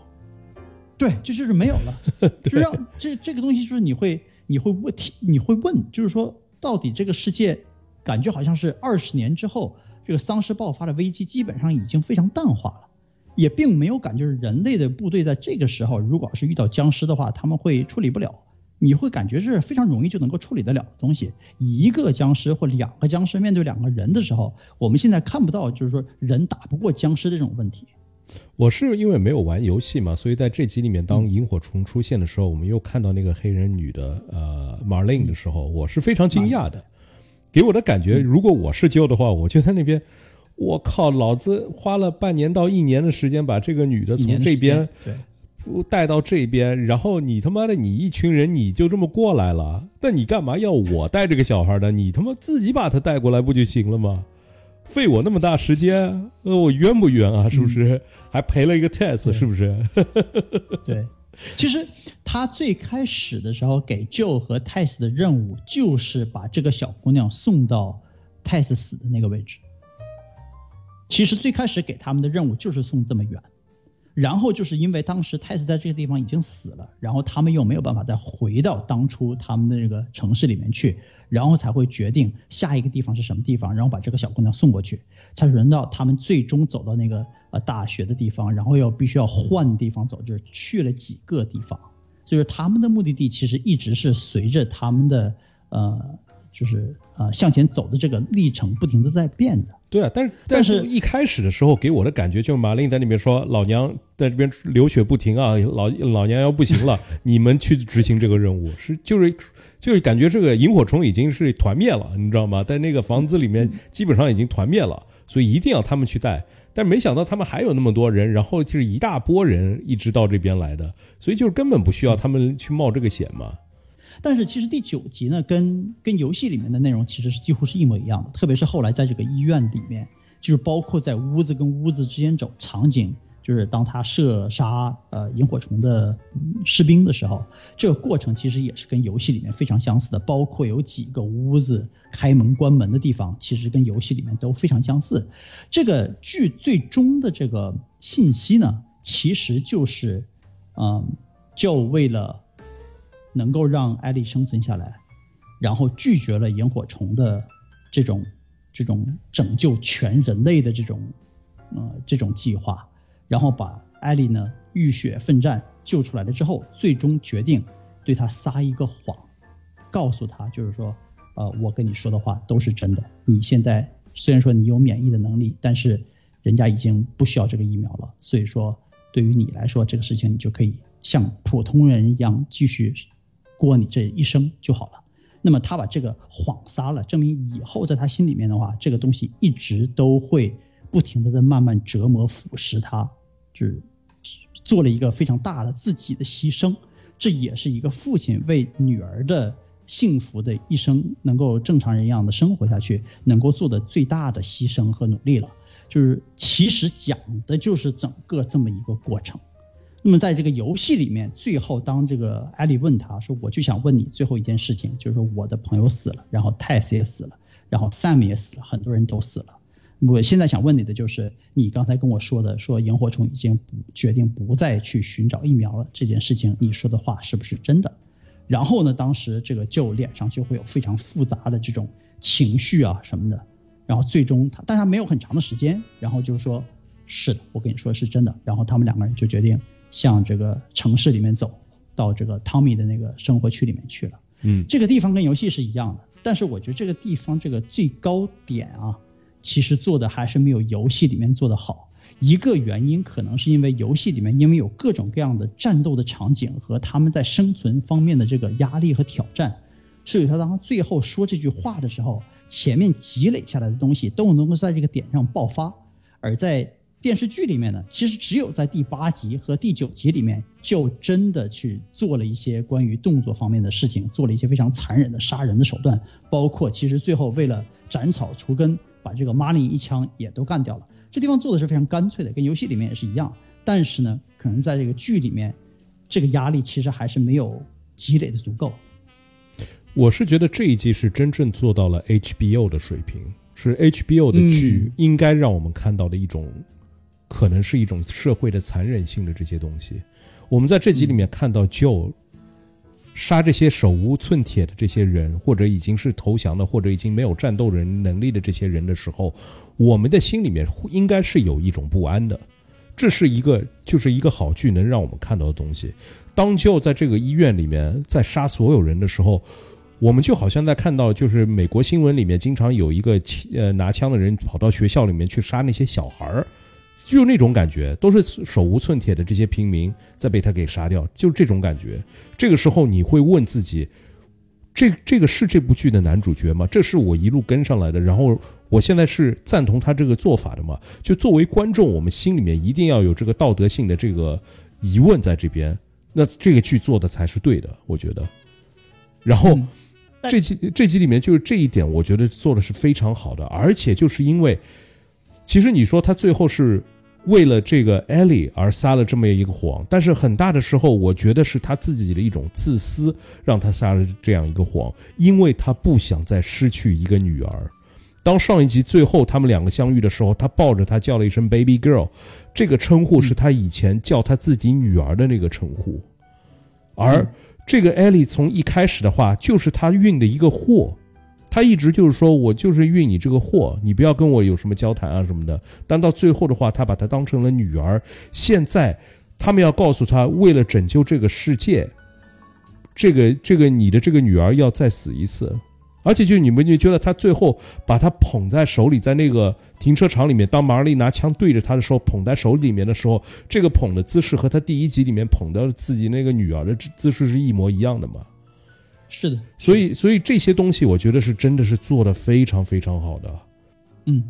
对，这就是没有了。就让这这个东西就是你会你会问题你会问，就是说到底这个世界。感觉好像是二十年之后，这个丧尸爆发的危机基本上已经非常淡化了，也并没有感觉人类的部队在这个时候，如果是遇到僵尸的话，他们会处理不了。你会感觉是非常容易就能够处理得了的东西。一个僵尸或两个僵尸面对两个人的时候，我们现在看不到，就是说人打不过僵尸这种问题。我是因为没有玩游戏嘛，所以在这集里面，当萤火虫出现的时候，我们又看到那个黑人女的呃 Marlene 的时候，我是非常惊讶的。给我的感觉，如果我是舅的话，我就在那边。我靠，老子花了半年到一年的时间把这个女的从这边带到这边，然后你他妈的你一群人你就这么过来了？那你干嘛要我带这个小孩呢？你他妈自己把他带过来不就行了吗？费我那么大时间，呃，我冤不冤啊？是不是？还赔了一个 test，是不是？对。其实他最开始的时候给 Joe 和泰斯的任务就是把这个小姑娘送到泰斯死的那个位置。其实最开始给他们的任务就是送这么远，然后就是因为当时泰斯在这个地方已经死了，然后他们又没有办法再回到当初他们的那个城市里面去，然后才会决定下一个地方是什么地方，然后把这个小姑娘送过去，才轮到他们最终走到那个呃大学的地方，然后又必须要换地方走，就是去了几个地方，就是他们的目的地其实一直是随着他们的呃。就是呃向前走的这个历程不停的在变的，对啊，但是但是一开始的时候给我的感觉就是马林在那边说老娘在这边流血不停啊，老老娘要不行了，你们去执行这个任务是就是就是感觉这个萤火虫已经是团灭了，你知道吗？在那个房子里面基本上已经团灭了，所以一定要他们去带，但没想到他们还有那么多人，然后就是一大波人一直到这边来的，所以就是根本不需要他们去冒这个险嘛。但是其实第九集呢，跟跟游戏里面的内容其实是几乎是一模一样的，特别是后来在这个医院里面，就是包括在屋子跟屋子之间走场景，就是当他射杀呃萤火虫的士兵的时候，这个过程其实也是跟游戏里面非常相似的，包括有几个屋子开门关门的地方，其实跟游戏里面都非常相似。这个剧最终的这个信息呢，其实就是，嗯，就为了。能够让艾丽生存下来，然后拒绝了萤火虫的这种这种拯救全人类的这种呃这种计划，然后把艾丽呢浴血奋战救出来了之后，最终决定对他撒一个谎，告诉他就是说，呃，我跟你说的话都是真的。你现在虽然说你有免疫的能力，但是人家已经不需要这个疫苗了，所以说对于你来说，这个事情你就可以像普通人一样继续。过你这一生就好了。那么他把这个谎撒了，证明以后在他心里面的话，这个东西一直都会不停的在慢慢折磨腐蚀他，就是做了一个非常大的自己的牺牲。这也是一个父亲为女儿的幸福的一生能够正常人一样的生活下去，能够做的最大的牺牲和努力了。就是其实讲的就是整个这么一个过程。那么在这个游戏里面，最后当这个艾莉问他说：“我就想问你最后一件事情，就是说我的朋友死了，然后泰斯也死了，然后 Sam 也死了，很多人都死了。我现在想问你的就是，你刚才跟我说的，说萤火虫已经不决定不再去寻找疫苗了这件事情，你说的话是不是真的？然后呢，当时这个就脸上就会有非常复杂的这种情绪啊什么的，然后最终他，但他没有很长的时间，然后就是说，是的，我跟你说是真的。然后他们两个人就决定。向这个城市里面走，到这个汤米的那个生活区里面去了。嗯，这个地方跟游戏是一样的，但是我觉得这个地方这个最高点啊，其实做的还是没有游戏里面做的好。一个原因可能是因为游戏里面因为有各种各样的战斗的场景和他们在生存方面的这个压力和挑战，所以他当最后说这句话的时候，前面积累下来的东西都能够在这个点上爆发，而在。电视剧里面呢，其实只有在第八集和第九集里面，就真的去做了一些关于动作方面的事情，做了一些非常残忍的杀人的手段，包括其实最后为了斩草除根，把这个玛丽一枪也都干掉了。这地方做的是非常干脆的，跟游戏里面也是一样。但是呢，可能在这个剧里面，这个压力其实还是没有积累的足够。我是觉得这一季是真正做到了 HBO 的水平，是 HBO 的剧应该让我们看到的一种。可能是一种社会的残忍性的这些东西，我们在这集里面看到就杀这些手无寸铁的这些人，或者已经是投降的，或者已经没有战斗人能力的这些人的时候，我们的心里面应该是有一种不安的。这是一个，就是一个好剧能让我们看到的东西。当就在这个医院里面在杀所有人的时候，我们就好像在看到，就是美国新闻里面经常有一个呃拿枪的人跑到学校里面去杀那些小孩儿。就那种感觉，都是手无寸铁的这些平民在被他给杀掉，就这种感觉。这个时候你会问自己，这这个是这部剧的男主角吗？这是我一路跟上来的，然后我现在是赞同他这个做法的吗？就作为观众，我们心里面一定要有这个道德性的这个疑问在这边。那这个剧做的才是对的，我觉得。然后这集这集里面就是这一点，我觉得做的是非常好的，而且就是因为，其实你说他最后是。为了这个 Ellie 而撒了这么一个谎，但是很大的时候，我觉得是他自己的一种自私，让他撒了这样一个谎，因为他不想再失去一个女儿。当上一集最后他们两个相遇的时候，他抱着她叫了一声 “baby girl”，这个称呼是他以前叫他自己女儿的那个称呼。而这个 Ellie 从一开始的话，就是他运的一个货，他一直就是说我就是运你这个货，你不要跟我有什么交谈啊什么的。但到最后的话，他把她当成了女儿。现在他们要告诉他，为了拯救这个世界。这个这个你的这个女儿要再死一次，而且就你们就觉得他最后把她捧在手里，在那个停车场里面，当玛丽拿枪对着他的时候，捧在手里面的时候，这个捧的姿势和他第一集里面捧的自己那个女儿的姿势是一模一样的嘛？是的，所以所以这些东西我觉得是真的是做的非常非常好的。嗯，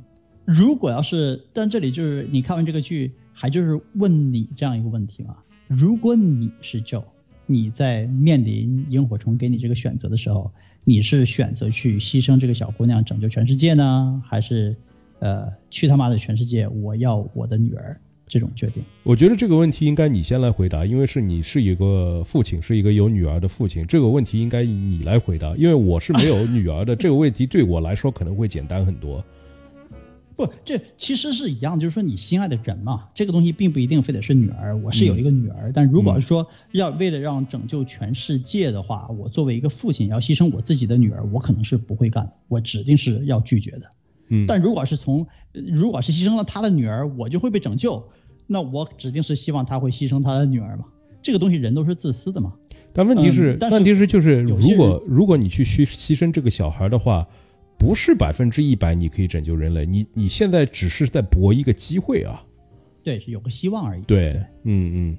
如果要是，但这里就是你看完这个剧，还就是问你这样一个问题嘛？如果你是 Joe。你在面临萤火虫给你这个选择的时候，你是选择去牺牲这个小姑娘拯救全世界呢，还是，呃，去他妈的全世界，我要我的女儿这种决定？我觉得这个问题应该你先来回答，因为是你是一个父亲，是一个有女儿的父亲，这个问题应该你来回答，因为我是没有女儿的，这个问题对我来说可能会简单很多。不，这其实是一样，就是说你心爱的人嘛，这个东西并不一定非得是女儿。我是有一个女儿，但如果说要为了让拯救全世界的话，我作为一个父亲要牺牲我自己的女儿，我可能是不会干的，我指定是要拒绝的。嗯，但如果是从，如果是牺牲了他的女儿，我就会被拯救，那我指定是希望他会牺牲他的女儿嘛。这个东西人都是自私的嘛。但问题是，但问题是就是如果如果你去牺牺牲这个小孩的话。不是百分之一百你可以拯救人类，你你现在只是在搏一个机会啊，对，是有个希望而已。对，嗯嗯，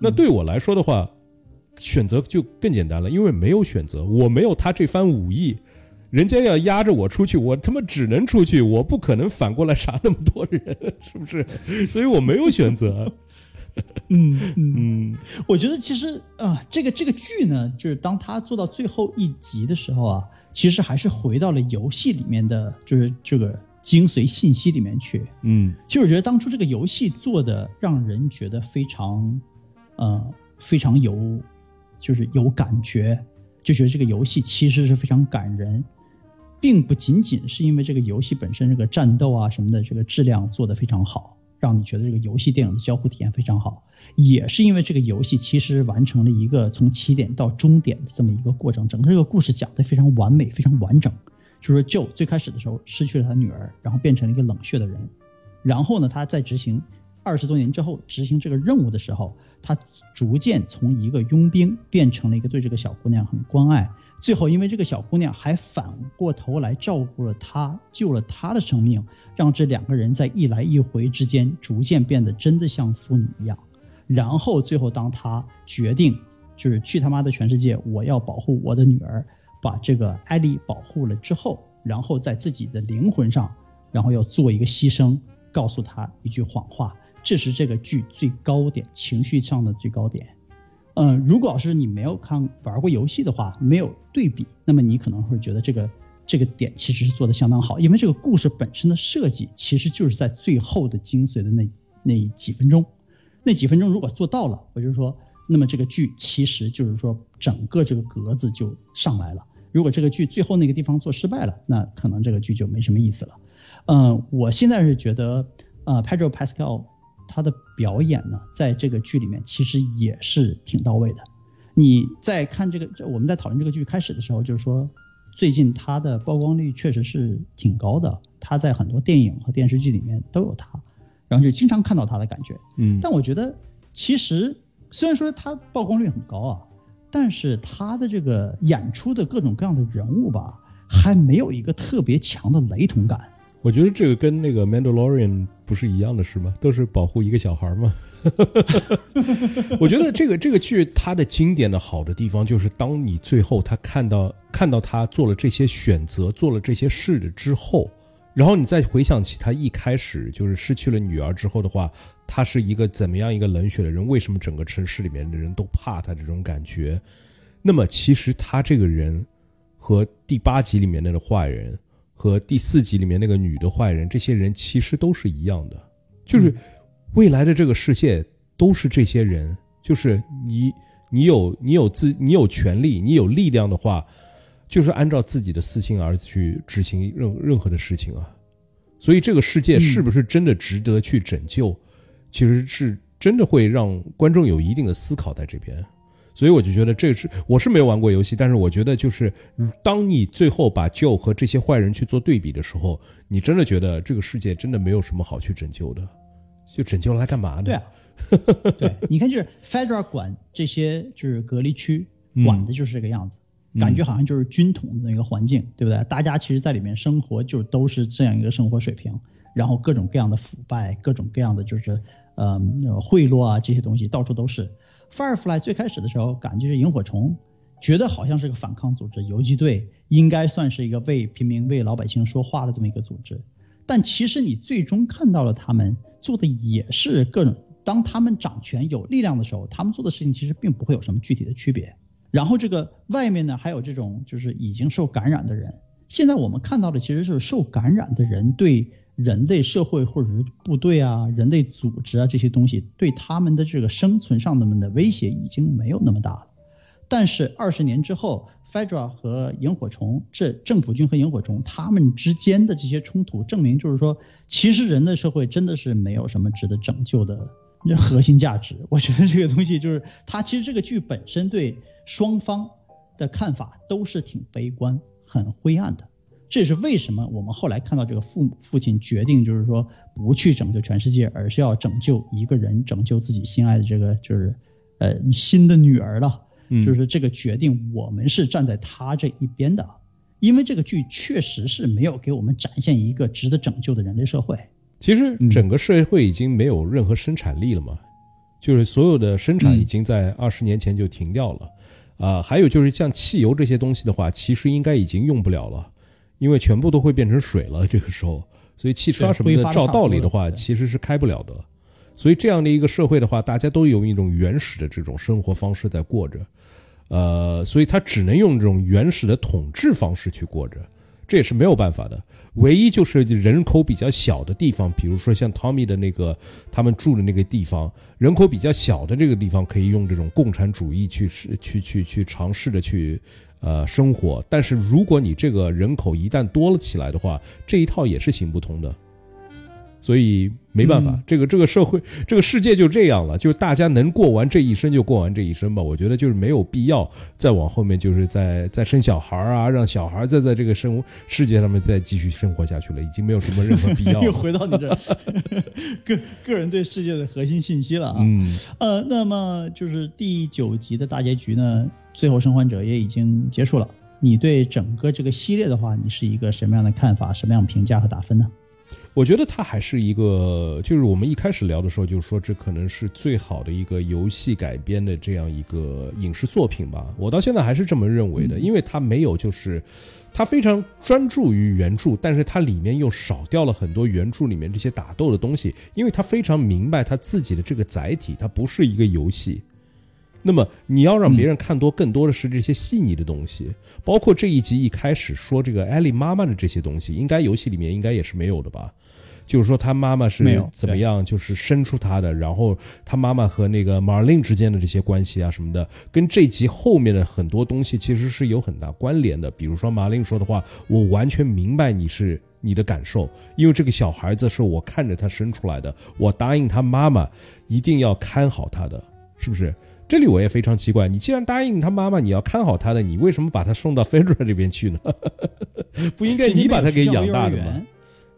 那对我来说的话，选择就更简单了，因为没有选择，我没有他这番武艺，人家要压着我出去，我他妈只能出去，我不可能反过来杀那么多人，是不是？所以我没有选择。嗯嗯，我觉得其实啊，这个这个剧呢，就是当他做到最后一集的时候啊。其实还是回到了游戏里面的，就是这个精髓信息里面去。嗯，其实我觉得当初这个游戏做的让人觉得非常，呃，非常有，就是有感觉，就觉得这个游戏其实是非常感人，并不仅仅是因为这个游戏本身这个战斗啊什么的这个质量做得非常好，让你觉得这个游戏电影的交互体验非常好。也是因为这个游戏其实完成了一个从起点到终点的这么一个过程，整个这个故事讲得非常完美，非常完整。就是就最开始的时候失去了他女儿，然后变成了一个冷血的人，然后呢，他在执行二十多年之后执行这个任务的时候，他逐渐从一个佣兵变成了一个对这个小姑娘很关爱，最后因为这个小姑娘还反过头来照顾了他，救了他的生命，让这两个人在一来一回之间逐渐变得真的像父女一样。然后最后，当他决定就是去他妈的全世界，我要保护我的女儿，把这个艾丽保护了之后，然后在自己的灵魂上，然后要做一个牺牲，告诉他一句谎话，这是这个剧最高点，情绪上的最高点。嗯，如果要是你没有看玩过游戏的话，没有对比，那么你可能会觉得这个这个点其实是做的相当好，因为这个故事本身的设计其实就是在最后的精髓的那那几分钟。那几分钟如果做到了，我就说，那么这个剧其实就是说整个这个格子就上来了。如果这个剧最后那个地方做失败了，那可能这个剧就没什么意思了。嗯，我现在是觉得，呃，Pedro Pascal 他的表演呢，在这个剧里面其实也是挺到位的。你在看这个，我们在讨论这个剧开始的时候，就是说最近他的曝光率确实是挺高的，他在很多电影和电视剧里面都有他。然后就经常看到他的感觉，嗯，但我觉得其实虽然说他曝光率很高啊，但是他的这个演出的各种各样的人物吧，还没有一个特别强的雷同感。我觉得这个跟那个《Mandalorian》不是一样的是吗？都是保护一个小孩吗？我觉得这个这个剧它的经典的好的地方，就是当你最后他看到看到他做了这些选择，做了这些事的之后。然后你再回想起他一开始就是失去了女儿之后的话，他是一个怎么样一个冷血的人？为什么整个城市里面的人都怕他这种感觉？那么其实他这个人和第八集里面那个坏人，和第四集里面那个女的坏人，这些人其实都是一样的，就是未来的这个世界都是这些人，就是你你有你有自你有权利，你有力量的话。就是按照自己的私心而去执行任任何的事情啊。所以这个世界是不是真的值得去拯救，其实是真的会让观众有一定的思考在这边。所以我就觉得这是我是没有玩过游戏，但是我觉得就是当你最后把 Joe 和这些坏人去做对比的时候，你真的觉得这个世界真的没有什么好去拯救的，就拯救来干嘛呢？对啊，对，你看就是 Fedra 管这些就是隔离区管的就是这个样子，感觉好像就是军统的那个环境，对不对？大家其实在里面生活就都是这样一个生活水平，然后各种各样的腐败，各种各样的就是呃贿赂啊这些东西到处都是。Firefly 最开始的时候，感觉是萤火虫，觉得好像是个反抗组织，游击队应该算是一个为平民、为老百姓说话的这么一个组织。但其实你最终看到了他们做的也是各种，当他们掌权有力量的时候，他们做的事情其实并不会有什么具体的区别。然后这个外面呢，还有这种就是已经受感染的人。现在我们看到的其实是受感染的人对。人类社会或者是部队啊，人类组织啊这些东西对他们的这个生存上的们的威胁已经没有那么大了。但是二十年之后，Fedra 和萤火虫这政府军和萤火虫他们之间的这些冲突，证明就是说，其实人类社会真的是没有什么值得拯救的核心价值。我觉得这个东西就是它其实这个剧本身对双方的看法都是挺悲观、很灰暗的。这是为什么我们后来看到这个父父亲决定，就是说不去拯救全世界，而是要拯救一个人，拯救自己心爱的这个就是呃新的女儿了。就是这个决定，我们是站在他这一边的，因为这个剧确实是没有给我们展现一个值得拯救的人类社会。其实整个社会已经没有任何生产力了嘛，就是所有的生产已经在二十年前就停掉了。啊，还有就是像汽油这些东西的话，其实应该已经用不了了。因为全部都会变成水了，这个时候，所以汽车什么的，照道理的话，其实是开不了的。所以这样的一个社会的话，大家都有一种原始的这种生活方式在过着，呃，所以他只能用这种原始的统治方式去过着。这也是没有办法的，唯一就是人口比较小的地方，比如说像 Tommy 的那个他们住的那个地方，人口比较小的这个地方，可以用这种共产主义去试去去去尝试着去呃生活。但是如果你这个人口一旦多了起来的话，这一套也是行不通的。所以没办法，这个 这个社会，这个世界就这样了，就是大家能过完这一生就过完这一生吧。我觉得就是没有必要再往后面，就是再再生小孩啊，让小孩再在这个生世界上面再继续生活下去了，已经没有什么任何必要。又回到你这个个人对世界的核心信息了啊。嗯，呃，那么就是第九集的大结局呢，最后生还者也已经结束了。你对整个这个系列的话，你是一个什么样的看法？什么样评价和打分呢？我觉得它还是一个，就是我们一开始聊的时候，就是说这可能是最好的一个游戏改编的这样一个影视作品吧。我到现在还是这么认为的，因为它没有，就是它非常专注于原著，但是它里面又少掉了很多原著里面这些打斗的东西，因为它非常明白它自己的这个载体，它不是一个游戏。那么你要让别人看多，更多的是这些细腻的东西，包括这一集一开始说这个艾莉妈妈的这些东西，应该游戏里面应该也是没有的吧？就是说他妈妈是怎么样，就是生出他的，然后他妈妈和那个马琳之间的这些关系啊什么的，跟这集后面的很多东西其实是有很大关联的。比如说马琳说的话，我完全明白你是你的感受，因为这个小孩子是我看着他生出来的，我答应他妈妈一定要看好他的，是不是？这里我也非常奇怪，你既然答应他妈妈你要看好他的，你为什么把他送到 Fedra 这边去呢？不应该你把他给养大的吗？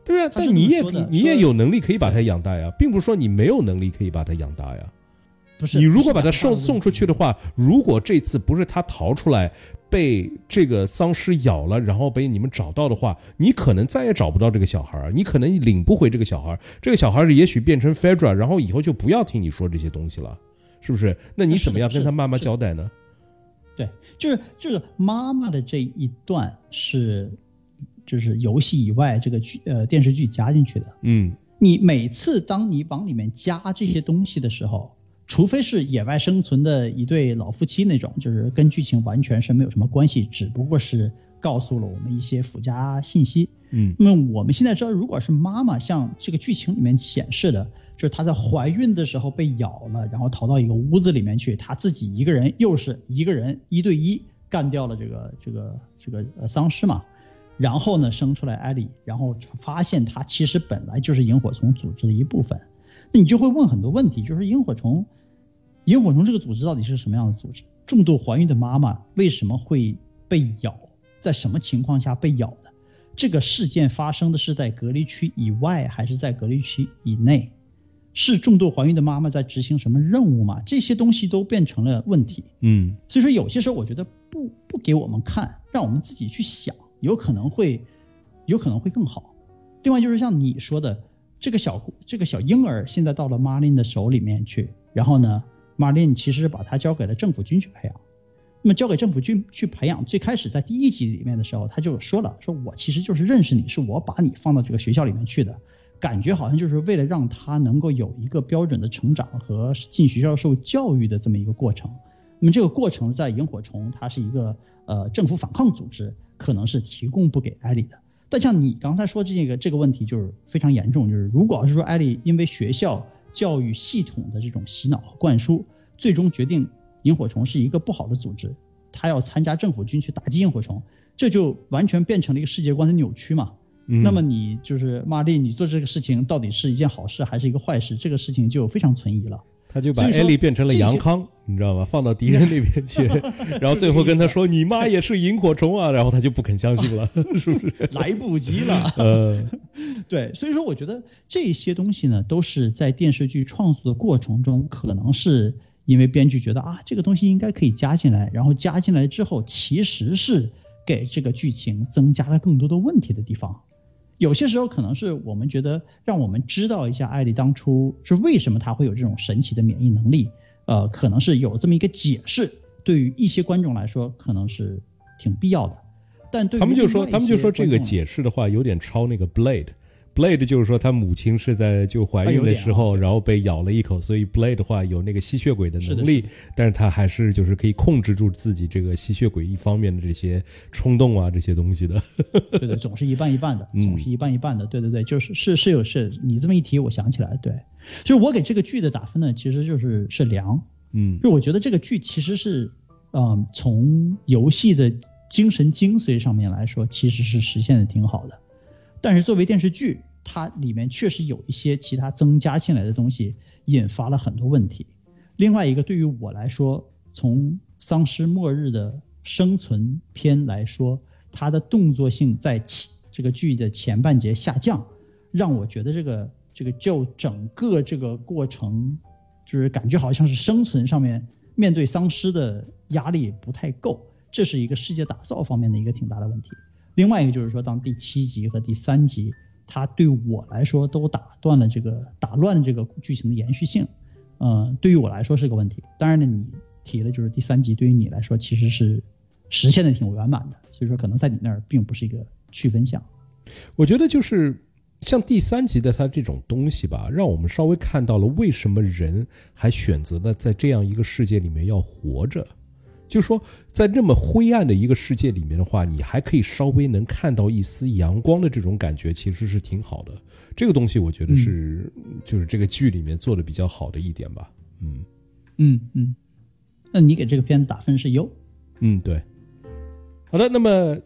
对啊，但你也你也有能力可以把他养大呀，并不是说你没有能力可以把他养大呀。不是，你如果把他送送出去的话，如果这次不是他逃出来被这个丧尸咬了，然后被你们找到的话，你可能再也找不到这个小孩你可能领不回这个小孩这个小孩也许变成 Fedra，然后以后就不要听你说这些东西了。是不是？那你怎么样跟他妈妈交代呢？对，就是这个妈妈的这一段是，就是游戏以外这个剧呃电视剧加进去的。嗯，你每次当你往里面加这些东西的时候，除非是野外生存的一对老夫妻那种，就是跟剧情完全是没有什么关系，只不过是告诉了我们一些附加信息。嗯，那么我们现在知道，如果是妈妈像这个剧情里面显示的。就是她在怀孕的时候被咬了，然后逃到一个屋子里面去，她自己一个人，又是一个人一对一干掉了这个这个这个呃丧尸嘛，然后呢生出来艾莉，然后发现她其实本来就是萤火虫组织的一部分，那你就会问很多问题，就是萤火虫，萤火虫这个组织到底是什么样的组织？重度怀孕的妈妈为什么会被咬？在什么情况下被咬的？这个事件发生的是在隔离区以外还是在隔离区以内？是重度怀孕的妈妈在执行什么任务吗？这些东西都变成了问题。嗯，所以说有些时候我觉得不不给我们看，让我们自己去想，有可能会有可能会更好。另外就是像你说的，这个小这个小婴儿现在到了马林的手里面去，然后呢，马林其实把他交给了政府军去培养。那么交给政府军去培养，最开始在第一集里面的时候，他就说了，说我其实就是认识你，是我把你放到这个学校里面去的。感觉好像就是为了让他能够有一个标准的成长和进学校受教育的这么一个过程。那么这个过程在萤火虫，它是一个呃政府反抗组织，可能是提供不给艾莉的。但像你刚才说这个这个问题就是非常严重，就是如果要是说艾莉因为学校教育系统的这种洗脑和灌输，最终决定萤火虫是一个不好的组织，他要参加政府军去打击萤火虫，这就完全变成了一个世界观的扭曲嘛。那么你就是玛丽，你做这个事情到底是一件好事还是一个坏事？这个事情就非常存疑了。他就把艾莉变成了杨康，你知道吗？放到敌人那边去，然后最后跟他说：“你妈也是萤火虫啊！”然后他就不肯相信了，是不是？来不及了。呃，对，所以说我觉得这些东西呢，都是在电视剧创作的过程中，可能是因为编剧觉得啊，这个东西应该可以加进来，然后加进来之后，其实是给这个剧情增加了更多的问题的地方。有些时候可能是我们觉得让我们知道一下艾丽当初是为什么她会有这种神奇的免疫能力，呃，可能是有这么一个解释，对于一些观众来说可能是挺必要的。但对他们就说，他们就说这个解释的话有点超那个 Blade。Blade 就是说，他母亲是在就怀孕的时候，然后被咬了一口，所以 Blade 的话有那个吸血鬼的能力，但是他还是就是可以控制住自己这个吸血鬼一方面的这些冲动啊这些东西的。对对，总是一半一半的，总是一半一半的。对对对，就是是是有是，你这么一提，我想起来，对，就是我给这个剧的打分呢，其实就是是良，嗯，就我觉得这个剧其实是，嗯，从游戏的精神精髓上面来说，其实是实现的挺好的。但是作为电视剧，它里面确实有一些其他增加进来的东西，引发了很多问题。另外一个，对于我来说，从丧尸末日的生存篇来说，它的动作性在这个剧的前半节下降，让我觉得这个这个就整个这个过程，就是感觉好像是生存上面面对丧尸的压力不太够，这是一个世界打造方面的一个挺大的问题。另外一个就是说，当第七集和第三集，它对我来说都打断了这个打乱这个剧情的延续性，嗯，对于我来说是个问题。当然呢，你提了就是第三集对于你来说其实是实现的挺圆满的，所以说可能在你那儿并不是一个区分项。我觉得就是像第三集的它这种东西吧，让我们稍微看到了为什么人还选择了在这样一个世界里面要活着。就是说，在那么灰暗的一个世界里面的话，你还可以稍微能看到一丝阳光的这种感觉，其实是挺好的。这个东西我觉得是，就是这个剧里面做的比较好的一点吧。嗯嗯嗯，那你给这个片子打分是优？嗯，对。好的，那么。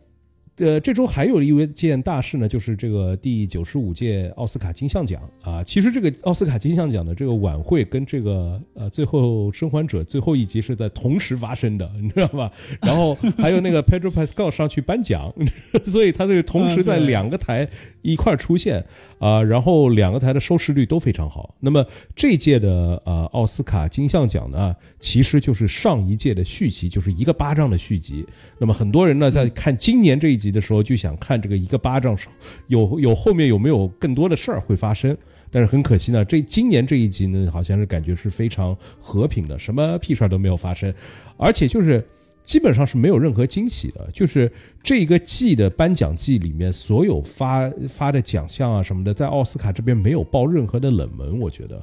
呃，这周还有一件大事呢，就是这个第九十五届奥斯卡金像奖啊。其实这个奥斯卡金像奖的这个晚会跟这个呃《最后生还者》最后一集是在同时发生的，你知道吧？然后还有那个 Pedro Pascal 上去颁奖，所以他这个同时在两个台一块出现啊。然后两个台的收视率都非常好。那么这届的呃奥斯卡金像奖呢，其实就是上一届的续集，就是一个巴掌的续集。那么很多人呢在看今年这一集。的时候就想看这个一个巴掌，有有后面有没有更多的事儿会发生？但是很可惜呢，这今年这一集呢，好像是感觉是非常和平的，什么屁事儿都没有发生，而且就是基本上是没有任何惊喜的。就是这个季的颁奖季里面，所有发发的奖项啊什么的，在奥斯卡这边没有爆任何的冷门，我觉得。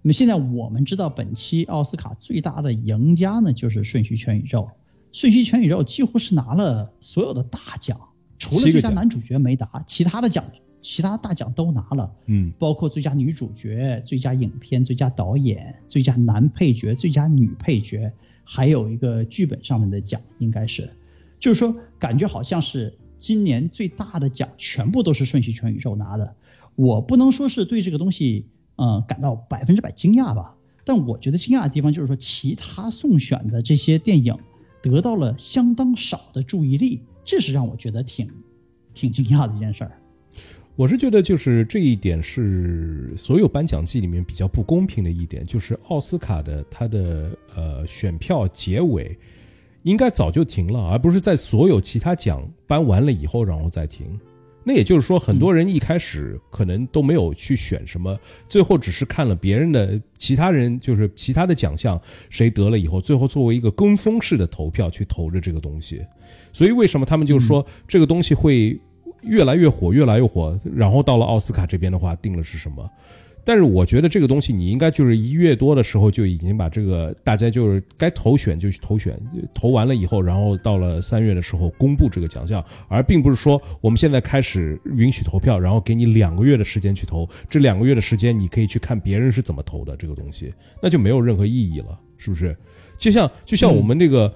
那么现在我们知道，本期奥斯卡最大的赢家呢，就是《瞬息全宇宙》。《瞬息全宇宙》几乎是拿了所有的大奖，除了最佳男主角没拿，其他的奖，其他大奖都拿了。嗯，包括最佳女主角、最佳影片、最佳导演、最佳男配角、最佳女配角，还有一个剧本上面的奖，应该是，就是说感觉好像是今年最大的奖全部都是《瞬息全宇宙》拿的。我不能说是对这个东西，嗯，感到百分之百惊讶吧。但我觉得惊讶的地方就是说，其他送选的这些电影得到了相当少的注意力，这是让我觉得挺挺惊讶的一件事儿。我是觉得，就是这一点是所有颁奖季里面比较不公平的一点，就是奥斯卡的它的呃选票结尾应该早就停了，而不是在所有其他奖颁完了以后然后再停。那也就是说，很多人一开始可能都没有去选什么，最后只是看了别人的其他人，就是其他的奖项谁得了以后，最后作为一个跟风式的投票去投着这个东西。所以为什么他们就说这个东西会越来越火，越来越火？然后到了奥斯卡这边的话，定了是什么？但是我觉得这个东西你应该就是一月多的时候就已经把这个大家就是该投选就去投选，投完了以后，然后到了三月的时候公布这个奖项，而并不是说我们现在开始允许投票，然后给你两个月的时间去投，这两个月的时间你可以去看别人是怎么投的这个东西，那就没有任何意义了，是不是？就像就像我们那个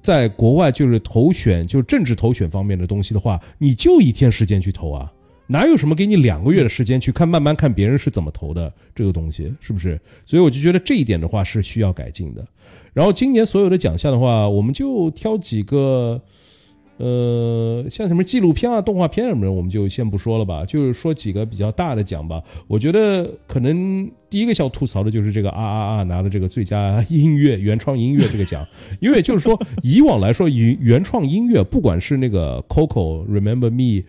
在国外就是投选就是政治投选方面的东西的话，你就一天时间去投啊。哪有什么给你两个月的时间去看，慢慢看别人是怎么投的这个东西，是不是？所以我就觉得这一点的话是需要改进的。然后今年所有的奖项的话，我们就挑几个，呃，像什么纪录片啊、动画片什么的，我们就先不说了吧，就是说几个比较大的奖吧。我觉得可能第一个要吐槽的就是这个啊啊啊拿的这个最佳音乐原创音乐这个奖，因为就是说以往来说原原创音乐，不管是那个 Coco Remember Me。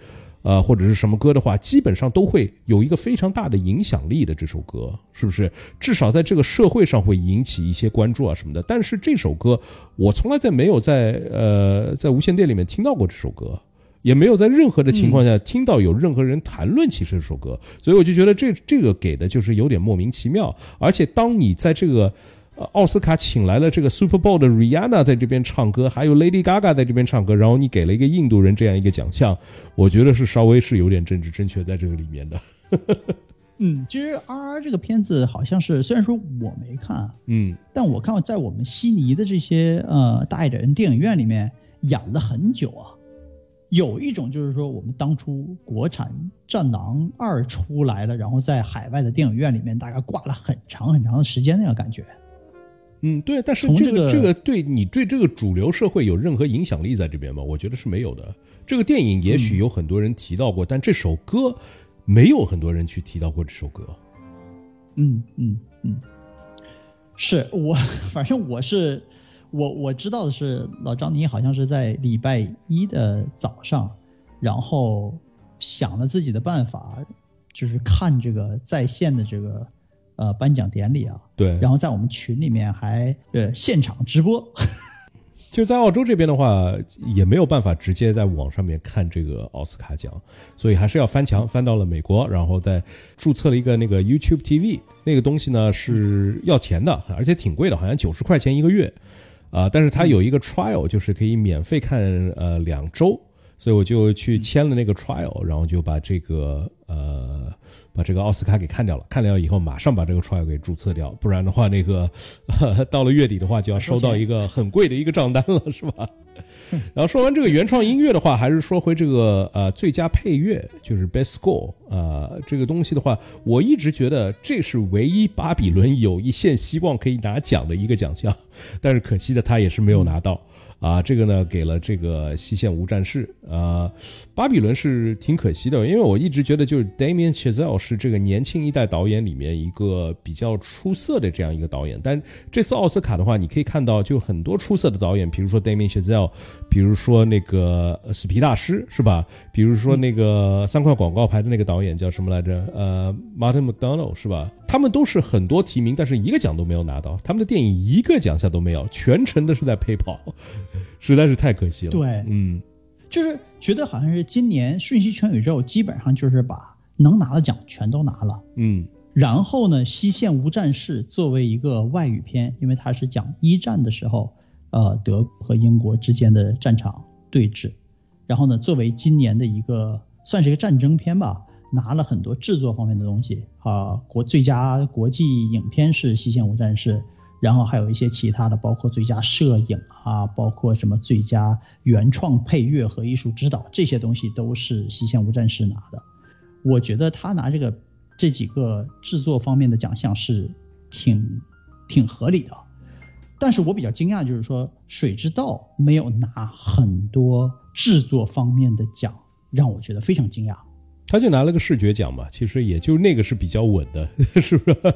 呃，或者是什么歌的话，基本上都会有一个非常大的影响力的。这首歌是不是？至少在这个社会上会引起一些关注啊什么的。但是这首歌，我从来在没有在呃在无线电里面听到过这首歌，也没有在任何的情况下听到有任何人谈论起这首歌，所以我就觉得这这个给的就是有点莫名其妙。而且当你在这个。奥斯卡请来了这个 Super Bowl 的 Rihanna 在这边唱歌，还有 Lady Gaga 在这边唱歌，然后你给了一个印度人这样一个奖项，我觉得是稍微是有点政治正确在这个里面的。嗯，其实 R R 这个片子好像是，虽然说我没看，嗯，但我看在我们悉尼的这些呃大一点的电影院里面养了很久啊。有一种就是说，我们当初国产《战狼二》出来了，然后在海外的电影院里面大概挂了很长很长的时间那个感觉。嗯，对，但是这个这个对你对这个主流社会有任何影响力在这边吗？我觉得是没有的。这个电影也许有很多人提到过，但这首歌没有很多人去提到过这首歌。嗯嗯嗯，是我 反正我是我我知道的是老张，你好像是在礼拜一的早上，然后想了自己的办法，就是看这个在线的这个。呃，颁奖典礼啊，对，然后在我们群里面还呃现场直播，就在澳洲这边的话，也没有办法直接在网上面看这个奥斯卡奖，所以还是要翻墙翻到了美国，然后再注册了一个那个 YouTube TV，那个东西呢是要钱的，而且挺贵的，好像九十块钱一个月，啊，但是它有一个 trial，就是可以免费看呃两周。所以我就去签了那个 trial，然后就把这个呃把这个奥斯卡给看掉了。看掉以后，马上把这个 trial 给注册掉，不然的话，那个 到了月底的话，就要收到一个很贵的一个账单了，是吧？然后说完这个原创音乐的话，还是说回这个呃最佳配乐，就是 best score 啊这个东西的话，我一直觉得这是唯一巴比伦有一线希望可以拿奖的一个奖项，但是可惜的他也是没有拿到。啊，这个呢给了这个西线无战事啊，巴比伦是挺可惜的，因为我一直觉得就是 Damien Chazelle 是这个年轻一代导演里面一个比较出色的这样一个导演，但这次奥斯卡的话，你可以看到就很多出色的导演，比如说 Damien Chazelle，比如说那个死皮大师是吧？比如说那个三块广告牌的那个导演叫什么来着？呃，Martin McDonald 是吧？他们都是很多提名，但是一个奖都没有拿到，他们的电影一个奖项都没有，全程都是在陪跑。实在是太可惜了。对，嗯，就是觉得好像是今年《瞬息全宇宙》基本上就是把能拿的奖全都拿了。嗯，然后呢，《西线无战事》作为一个外语片，因为它是讲一战的时候，呃，德国和英国之间的战场对峙。然后呢，作为今年的一个算是一个战争片吧，拿了很多制作方面的东西啊。国最佳国际影片是《西线无战事》。然后还有一些其他的，包括最佳摄影啊，包括什么最佳原创配乐和艺术指导这些东西都是西线无战事拿的。我觉得他拿这个这几个制作方面的奖项是挺挺合理的。但是我比较惊讶，就是说《水之道》没有拿很多制作方面的奖，让我觉得非常惊讶。他就拿了个视觉奖嘛，其实也就那个是比较稳的，是不是？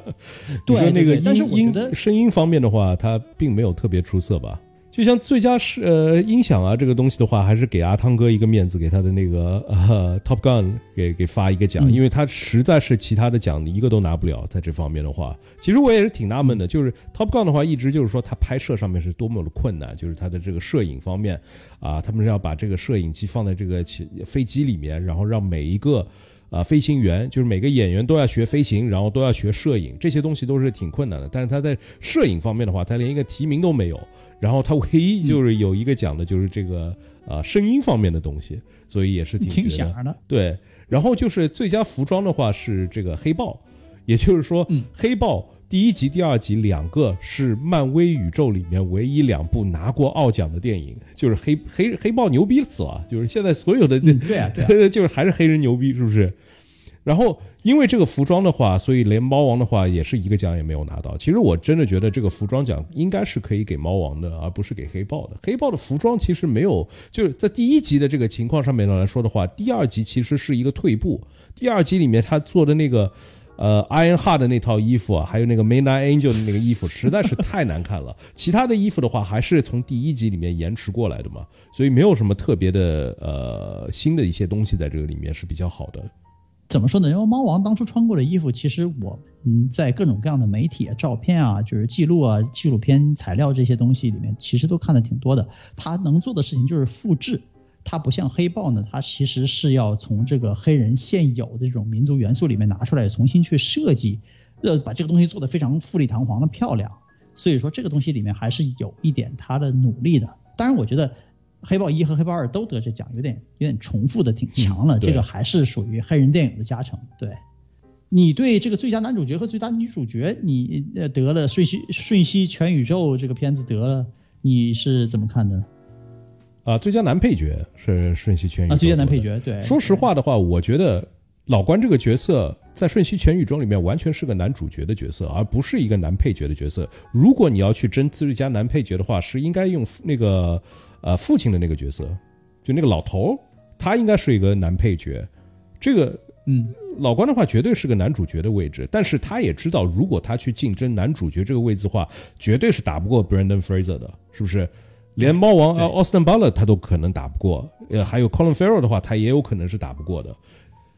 对，那个音音声音方面的话，他并没有特别出色吧。就像最佳是呃音响啊这个东西的话，还是给阿汤哥一个面子，给他的那个呃 Top Gun 给给发一个奖，因为他实在是其他的奖一个都拿不了，在这方面的话，其实我也是挺纳闷的，就是 Top Gun 的话，一直就是说他拍摄上面是多么的困难，就是他的这个摄影方面啊，他们是要把这个摄影机放在这个飞机里面，然后让每一个。啊，飞行员就是每个演员都要学飞行，然后都要学摄影，这些东西都是挺困难的。但是他在摄影方面的话，他连一个提名都没有。然后他唯一就是有一个讲的，就是这个啊声音方面的东西，所以也是挺挺响的。对，然后就是最佳服装的话是这个黑豹，也就是说黑豹第一集、第二集两个是漫威宇宙里面唯一两部拿过奥奖的电影，就是黑黑黑豹牛逼死了，就是现在所有的对啊对，就是还是黑人牛逼，是不是？然后，因为这个服装的话，所以连猫王的话也是一个奖也没有拿到。其实我真的觉得这个服装奖应该是可以给猫王的，而不是给黑豹的。黑豹的服装其实没有，就是在第一集的这个情况上面来说的话，第二集其实是一个退步。第二集里面他做的那个，呃，Iron Heart 的那套衣服啊，还有那个 Midnight Angel 的那个衣服，实在是太难看了。其他的衣服的话，还是从第一集里面延迟过来的嘛，所以没有什么特别的呃新的一些东西在这个里面是比较好的。怎么说呢？因为猫王当初穿过的衣服，其实我们在各种各样的媒体、照片啊，就是记录啊、纪录片材料这些东西里面，其实都看的挺多的。他能做的事情就是复制，他不像黑豹呢，他其实是要从这个黑人现有的这种民族元素里面拿出来，重新去设计，呃，把这个东西做得非常富丽堂皇的漂亮。所以说，这个东西里面还是有一点他的努力的。当然，我觉得。黑豹一和黑豹二都得这奖，有点有点重复的挺强了。这个还是属于黑人电影的加成。对，你对这个最佳男主角和最佳女主角，你呃得了《瞬息瞬息全宇宙》这个片子得了，你是怎么看的？啊，最佳男配角是《瞬息全宇宙》啊，最佳男配角。对，说实话的话，我觉得老关这个角色在《瞬息全宇宙》里面完全是个男主角的角色，而不是一个男配角的角色。如果你要去争最佳男配角的话，是应该用那个。呃，父亲的那个角色，就那个老头，他应该是一个男配角。这个，嗯，老关的话绝对是个男主角的位置，但是他也知道，如果他去竞争男主角这个位置的话，绝对是打不过 Brandon Fraser 的，是不是？连猫王 Austin Butler 他都可能打不过，呃，还有 Colin Farrell 的话，他也有可能是打不过的。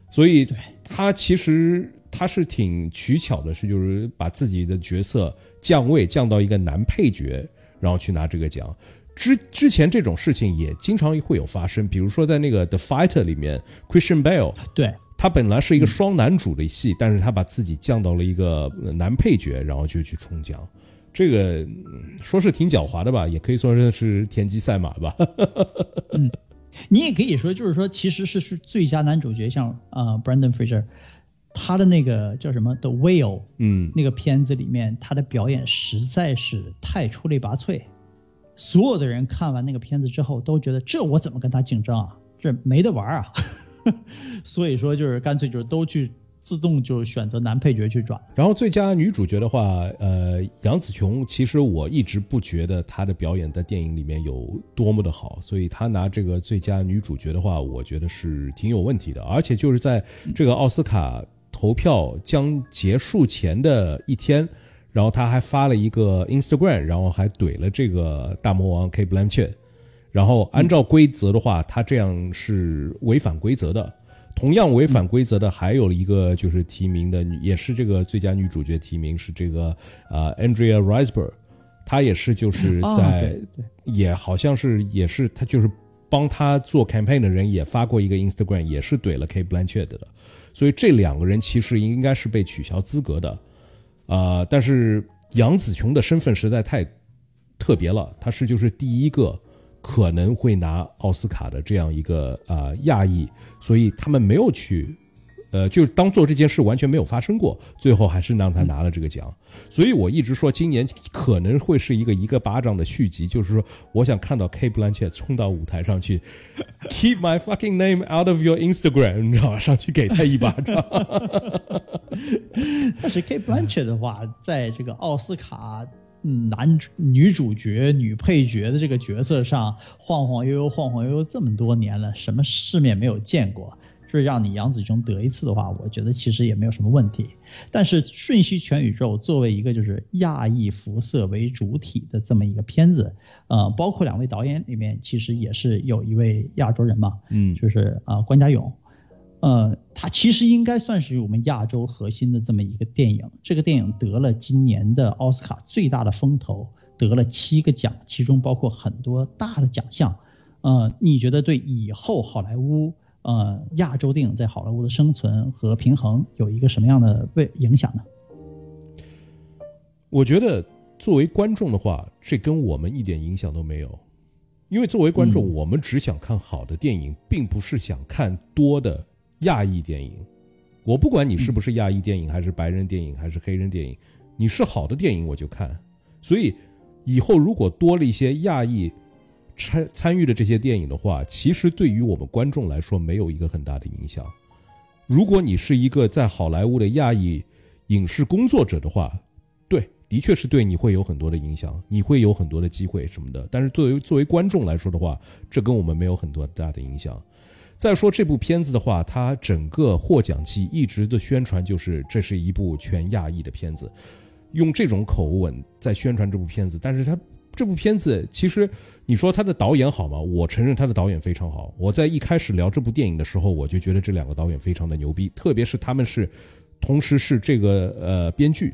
所以，他其实他是挺取巧的，是就是把自己的角色降位降到一个男配角，然后去拿这个奖。之之前这种事情也经常会有发生，比如说在那个《The Fighter》里面，Christian Bale，对他本来是一个双男主的戏，但是他把自己降到了一个男配角，然后就去冲奖，这个说是挺狡猾的吧，也可以说是是田忌赛马吧。嗯，你也可以说，就是说，其实是是最佳男主角，像呃 Brandon Fraser，他的那个叫什么《The Whale》，嗯，那个片子里面他的表演实在是太出类拔萃。所有的人看完那个片子之后都觉得，这我怎么跟他竞争啊？这没得玩啊！所以说就是干脆就是都去自动就选择男配角去转。然后最佳女主角的话，呃，杨紫琼，其实我一直不觉得她的表演在电影里面有多么的好，所以她拿这个最佳女主角的话，我觉得是挺有问题的。而且就是在这个奥斯卡投票将结束前的一天。然后他还发了一个 Instagram，然后还怼了这个大魔王 K Blanchett。然后按照规则的话，他这样是违反规则的。同样违反规则的还有一个就是提名的，也是这个最佳女主角提名是这个呃 Andrea Riseborough，她也是就是在也好像是也是他就是帮他做 campaign 的人也发过一个 Instagram，也是怼了 K Blanchett 的。所以这两个人其实应该是被取消资格的。啊，但是杨紫琼的身份实在太特别了，她是就是第一个可能会拿奥斯卡的这样一个啊亚裔，所以他们没有去呃，就当做这件事完全没有发生过，最后还是让他拿了这个奖。所以我一直说，今年可能会是一个一个巴掌的续集，就是说，我想看到 K Blanchett 冲到舞台上去，Keep my fucking name out of your Instagram，你知道吧？上去给他一巴掌。但是 K Blanchett 的话，在这个奥斯卡男女主角、女配角的这个角色上晃晃悠悠、晃晃悠悠这么多年了，什么世面没有见过？是让你杨子琼得一次的话，我觉得其实也没有什么问题。但是《瞬息全宇宙》作为一个就是亚裔肤色为主体的这么一个片子，呃，包括两位导演里面其实也是有一位亚洲人嘛，嗯，就是啊关家勇，呃，他其实应该算是我们亚洲核心的这么一个电影。这个电影得了今年的奥斯卡最大的风头，得了七个奖，其中包括很多大的奖项。呃，你觉得对以后好莱坞？呃，亚洲电影在好莱坞的生存和平衡有一个什么样的为影响呢？我觉得作为观众的话，这跟我们一点影响都没有，因为作为观众，我们只想看好的电影，并不是想看多的亚裔电影。我不管你是不是亚裔电影，还是白人电影，还是黑人电影，你是好的电影我就看。所以以后如果多了一些亚裔。参参与的这些电影的话，其实对于我们观众来说没有一个很大的影响。如果你是一个在好莱坞的亚裔影视工作者的话，对，的确是对你会有很多的影响，你会有很多的机会什么的。但是作为作为观众来说的话，这跟我们没有很多大的影响。再说这部片子的话，它整个获奖季一直的宣传就是这是一部全亚裔的片子，用这种口吻在宣传这部片子，但是它。这部片子其实，你说他的导演好吗？我承认他的导演非常好。我在一开始聊这部电影的时候，我就觉得这两个导演非常的牛逼，特别是他们是，同时是这个呃编剧，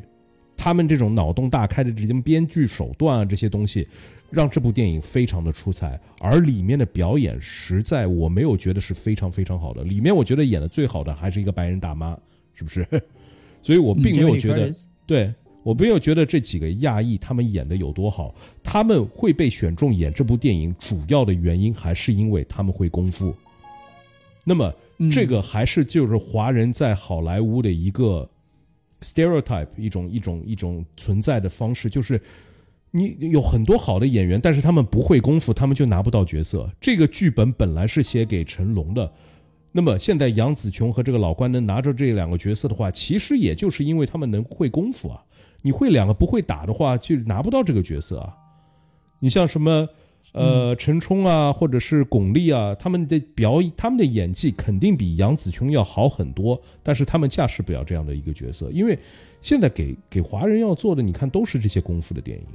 他们这种脑洞大开的这些编剧手段啊，这些东西，让这部电影非常的出彩。而里面的表演实在我没有觉得是非常非常好的。里面我觉得演的最好的还是一个白人大妈，是不是？所以我并没有觉得对。我没有觉得这几个亚裔他们演的有多好，他们会被选中演这部电影，主要的原因还是因为他们会功夫。那么，这个还是就是华人在好莱坞的一个 stereotype，一种一种一种存在的方式，就是你有很多好的演员，但是他们不会功夫，他们就拿不到角色。这个剧本本来是写给成龙的，那么现在杨紫琼和这个老关能拿着这两个角色的话，其实也就是因为他们能会功夫啊。你会两个不会打的话，就拿不到这个角色啊。你像什么，呃，陈冲啊，或者是巩俐啊，他们的表演，他们的演技肯定比杨紫琼要好很多，但是他们驾驶不了这样的一个角色，因为现在给给华人要做的，你看都是这些功夫的电影，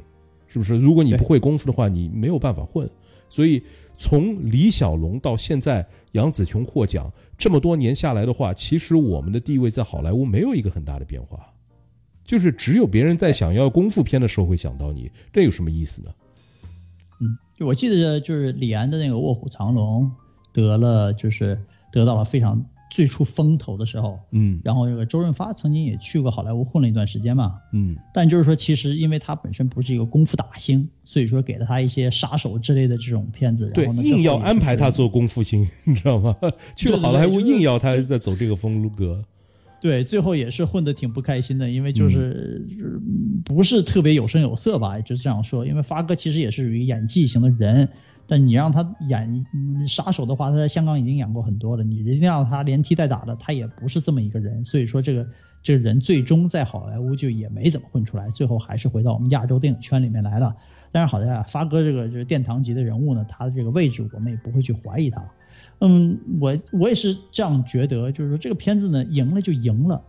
是不是？如果你不会功夫的话，你没有办法混。所以从李小龙到现在杨紫琼获奖这么多年下来的话，其实我们的地位在好莱坞没有一个很大的变化。就是只有别人在想要功夫片的时候会想到你，这有什么意思呢？嗯，就我记得就是李安的那个《卧虎藏龙》得了，就是得到了非常最初风头的时候，嗯，然后这个周润发曾经也去过好莱坞混了一段时间嘛，嗯，但就是说其实因为他本身不是一个功夫打星，所以说给了他一些杀手之类的这种片子，对，硬要安排他做功夫星，你知道吗？去了好莱坞硬要他在走这个风格。对，最后也是混得挺不开心的，因为就是不是特别有声有色吧，就这样说。因为发哥其实也是属于演技型的人，但你让他演杀手的话，他在香港已经演过很多了，你一定让他连踢带打的，他也不是这么一个人。所以说这个这个人最终在好莱坞就也没怎么混出来，最后还是回到我们亚洲电影圈里面来了。但是好在啊，发哥这个就是殿堂级的人物呢，他的这个位置我们也不会去怀疑他。嗯，我我也是这样觉得，就是说这个片子呢，赢了就赢了，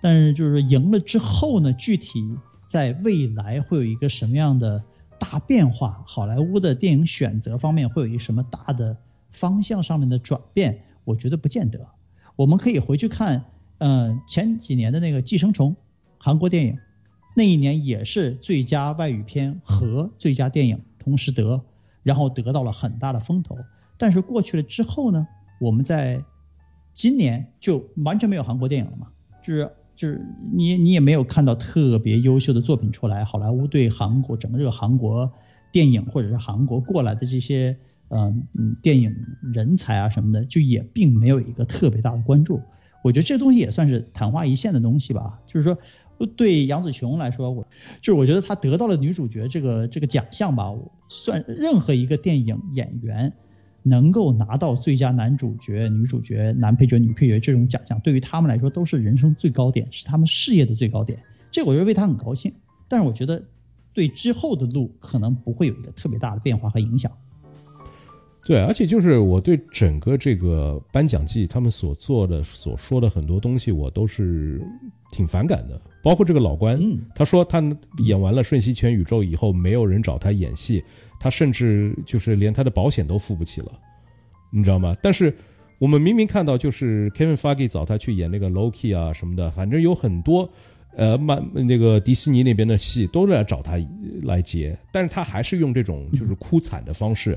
但是就是说赢了之后呢，具体在未来会有一个什么样的大变化？好莱坞的电影选择方面会有一个什么大的方向上面的转变？我觉得不见得。我们可以回去看，嗯，前几年的那个《寄生虫》，韩国电影，那一年也是最佳外语片和最佳电影同时得，然后得到了很大的风头。但是过去了之后呢，我们在今年就完全没有韩国电影了嘛，就是就是你你也没有看到特别优秀的作品出来，好莱坞对韩国整个这个韩国电影或者是韩国过来的这些嗯嗯电影人才啊什么的，就也并没有一个特别大的关注。我觉得这东西也算是昙花一现的东西吧。就是说，对杨紫琼来说，我就是我觉得她得到了女主角这个这个奖项吧，算任何一个电影演员能够拿到最佳男主角、女主角、男配角、女配角这种奖项，对于他们来说都是人生最高点，是他们事业的最高点。这我觉得为他很高兴。但是我觉得对之后的路可能不会有一个特别大的变化和影响。对，而且就是我对整个这个颁奖季他们所做的、所说的很多东西，我都是挺反感的。包括这个老关，他说他演完了《瞬息全宇宙》以后，没有人找他演戏，他甚至就是连他的保险都付不起了，你知道吗？但是我们明明看到，就是 Kevin Feige 找他去演那个 Loki 啊什么的，反正有很多呃，漫那个迪士尼那边的戏都来找他来接，但是他还是用这种就是 哭惨的方式。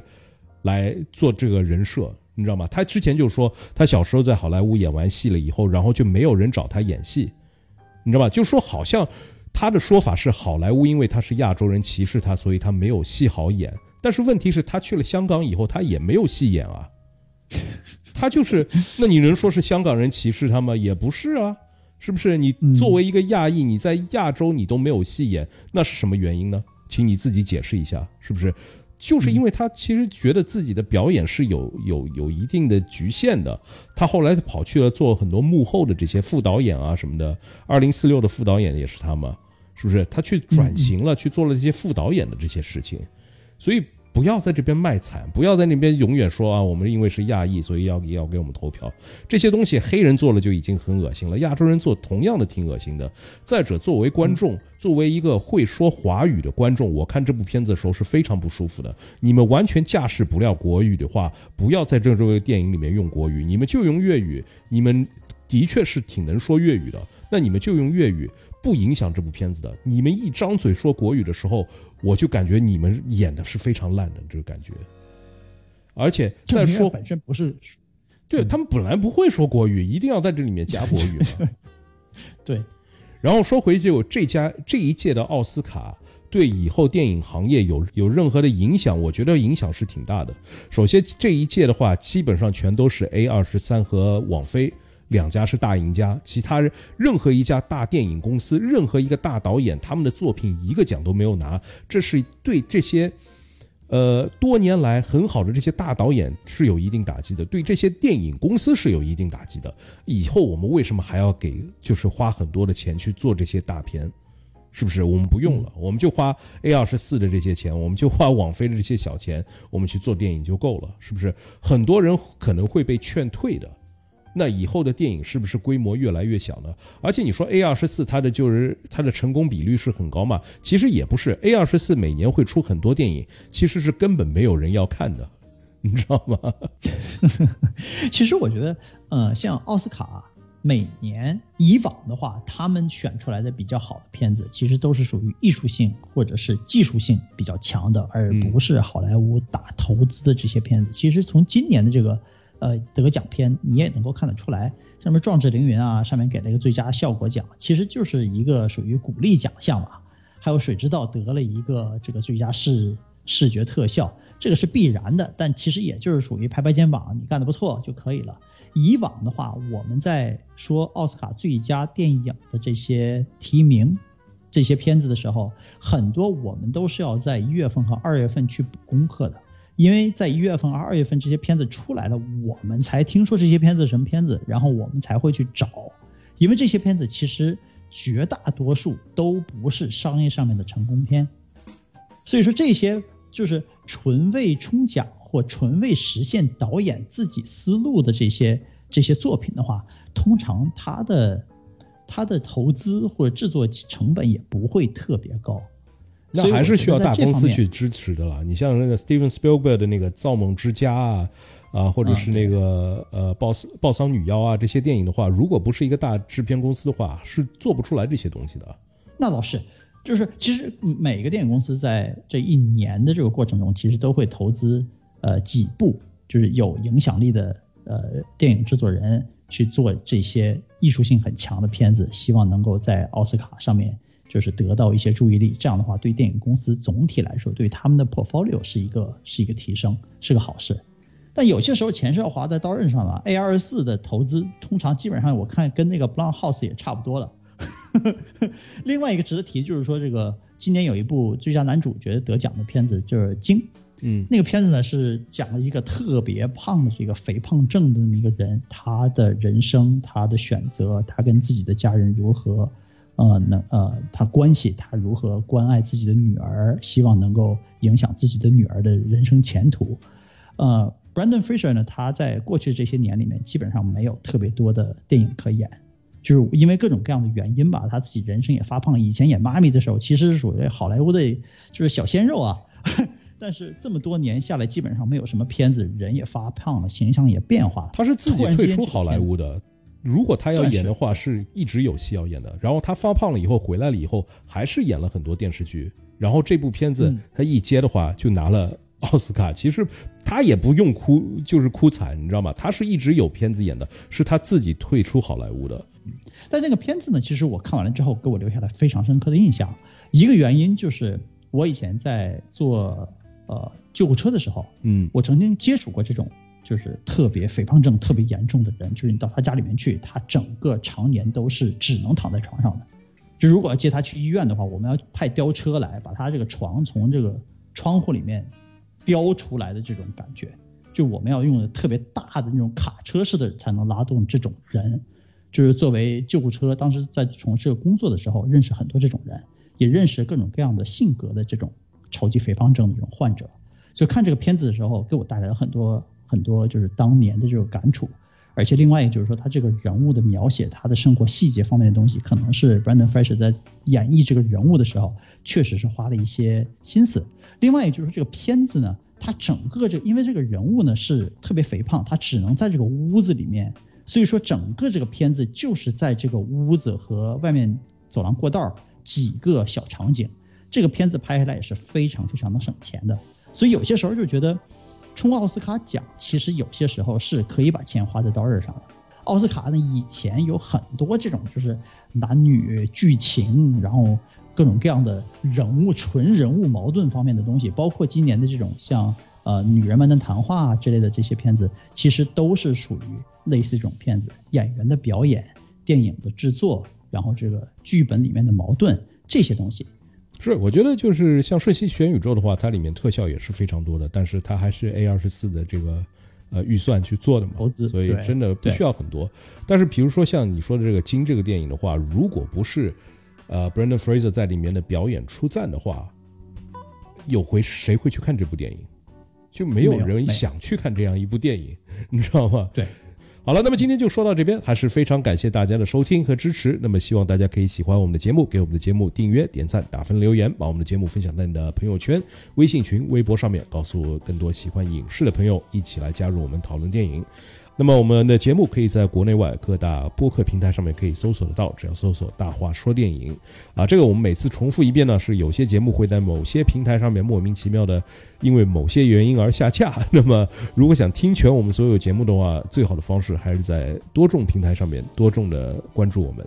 来做这个人设，你知道吗？他之前就说，他小时候在好莱坞演完戏了以后，然后就没有人找他演戏，你知道吧？就说好像他的说法是好莱坞因为他是亚洲人歧视他，所以他没有戏好演。但是问题是，他去了香港以后，他也没有戏演啊。他就是，那你能说是香港人歧视他吗？也不是啊，是不是？你作为一个亚裔，你在亚洲你都没有戏演，那是什么原因呢？请你自己解释一下，是不是？就是因为他其实觉得自己的表演是有有有一定的局限的，他后来跑去了做很多幕后的这些副导演啊什么的。二零四六的副导演也是他嘛，是不是？他去转型了，去做了这些副导演的这些事情，所以。不要在这边卖惨，不要在那边永远说啊，我们因为是亚裔，所以要要给我们投票。这些东西黑人做了就已经很恶心了，亚洲人做同样的挺恶心的。再者，作为观众，作为一个会说华语的观众，我看这部片子的时候是非常不舒服的。你们完全驾驶不了国语的话，不要在这这个电影里面用国语，你们就用粤语。你们的确是挺能说粤语的，那你们就用粤语。不影响这部片子的。你们一张嘴说国语的时候，我就感觉你们演的是非常烂的这个感觉。而且再说本身不是，对他们本来不会说国语，一定要在这里面加国语嘛。对。然后说回就这家这一届的奥斯卡对以后电影行业有有任何的影响？我觉得影响是挺大的。首先这一届的话，基本上全都是 A 二十三和网飞。两家是大赢家，其他任何一家大电影公司，任何一个大导演，他们的作品一个奖都没有拿，这是对这些，呃，多年来很好的这些大导演是有一定打击的，对这些电影公司是有一定打击的。以后我们为什么还要给，就是花很多的钱去做这些大片？是不是？我们不用了，我们就花 A 二十四的这些钱，我们就花网飞的这些小钱，我们去做电影就够了，是不是？很多人可能会被劝退的。那以后的电影是不是规模越来越小呢？而且你说 A 二十四它的就是它的成功比率是很高嘛？其实也不是，A 二十四每年会出很多电影，其实是根本没有人要看的，你知道吗？其实我觉得，呃，像奥斯卡每年以往的话，他们选出来的比较好的片子，其实都是属于艺术性或者是技术性比较强的，而不是好莱坞大投资的这些片子。其实从今年的这个。呃，得奖片你也能够看得出来，上面《壮志凌云》啊，上面给了一个最佳效果奖，其实就是一个属于鼓励奖项嘛。还有《水之道》得了一个这个最佳视视觉特效，这个是必然的，但其实也就是属于拍拍肩膀，你干得不错就可以了。以往的话，我们在说奥斯卡最佳电影的这些提名这些片子的时候，很多我们都是要在一月份和二月份去补功课的。因为在一月份、二月份这些片子出来了，我们才听说这些片子什么片子，然后我们才会去找。因为这些片子其实绝大多数都不是商业上面的成功片，所以说这些就是纯为冲奖或纯为实现导演自己思路的这些这些作品的话，通常它的它的投资或者制作成本也不会特别高。那还是需要大公司去支持的啦。你像那个 Steven Spielberg 的那个《造梦之家》啊，啊，或者是那个呃《暴暴桑女妖》啊，这些电影的话，如果不是一个大制片公司的话，是做不出来这些东西的。那倒是，就是其实每个电影公司在这一年的这个过程中，其实都会投资呃几部就是有影响力的呃电影制作人去做这些艺术性很强的片子，希望能够在奥斯卡上面。就是得到一些注意力，这样的话对电影公司总体来说，对他们的 portfolio 是一个是一个提升，是个好事。但有些时候钱是要花在刀刃上的。A 二四的投资通常基本上我看跟那个 Blum House 也差不多了。另外一个值得提就是说，这个今年有一部最佳男主角得奖的片子就是《鲸》。嗯，那个片子呢是讲了一个特别胖的这个肥胖症的那么一个人，他的人生、他的选择、他跟自己的家人如何，呃，能呃，他关系，他如何关爱自己的女儿，希望能够影响自己的女儿的人生前途。呃，Brandon Fraser 呢，他在过去这些年里面基本上没有特别多的电影可演，就是因为各种各样的原因吧，他自己人生也发胖。以前演妈咪的时候，其实是属于好莱坞的，就是小鲜肉啊。但是这么多年下来，基本上没有什么片子，人也发胖了，形象也变化了。他是自己退出好莱坞的。如果他要演的话，是一直有戏要演的。然后他发胖了以后回来了以后，还是演了很多电视剧。然后这部片子他一接的话，就拿了奥斯卡。其实他也不用哭，就是哭惨，你知道吗？他是一直有片子演的，是他自己退出好莱坞的。但那个片子呢，其实我看完了之后，给我留下了非常深刻的印象。一个原因就是我以前在做。呃，救护车的时候，嗯，我曾经接触过这种就是特别肥胖症特别严重的人，就是你到他家里面去，他整个常年都是只能躺在床上的。就如果要接他去医院的话，我们要派吊车来把他这个床从这个窗户里面吊出来的这种感觉，就我们要用的特别大的那种卡车式的才能拉动这种人。就是作为救护车，当时在从事工作的时候，认识很多这种人，也认识各种各样的性格的这种。超级肥胖症的这种患者，就看这个片子的时候，给我带来了很多很多就是当年的这种感触。而且另外一个就是说，他这个人物的描写，他的生活细节方面的东西，可能是 Brandon Fraser 在演绎这个人物的时候，确实是花了一些心思。另外一个就是说，这个片子呢，它整个这因为这个人物呢是特别肥胖，他只能在这个屋子里面，所以说整个这个片子就是在这个屋子和外面走廊过道几个小场景。这个片子拍下来也是非常非常的省钱的，所以有些时候就觉得冲奥斯卡奖，其实有些时候是可以把钱花在刀刃上的。奥斯卡呢，以前有很多这种就是男女剧情，然后各种各样的人物纯人物矛盾方面的东西，包括今年的这种像呃女人们的谈话之类的这些片子，其实都是属于类似这种片子，演员的表演、电影的制作，然后这个剧本里面的矛盾这些东西。是，我觉得就是像《瞬息全宇宙》的话，它里面特效也是非常多的，但是它还是 A 二十四的这个呃预算去做的嘛，投资，所以真的不需要很多。但是比如说像你说的这个《金》这个电影的话，如果不是呃 Brendan Fraser 在里面的表演出赞的话，有回谁会去看这部电影？就没有人想去看这样一部电影，你知道吗？对。好了，那么今天就说到这边，还是非常感谢大家的收听和支持。那么希望大家可以喜欢我们的节目，给我们的节目订阅、点赞、打分、留言，把我们的节目分享在你的朋友圈、微信群、微博上面，告诉更多喜欢影视的朋友，一起来加入我们讨论电影。那么我们的节目可以在国内外各大播客平台上面可以搜索得到，只要搜索“大话说电影”啊，这个我们每次重复一遍呢，是有些节目会在某些平台上面莫名其妙的因为某些原因而下架。那么如果想听全我们所有节目的话，最好的方式还是在多众平台上面多众的关注我们。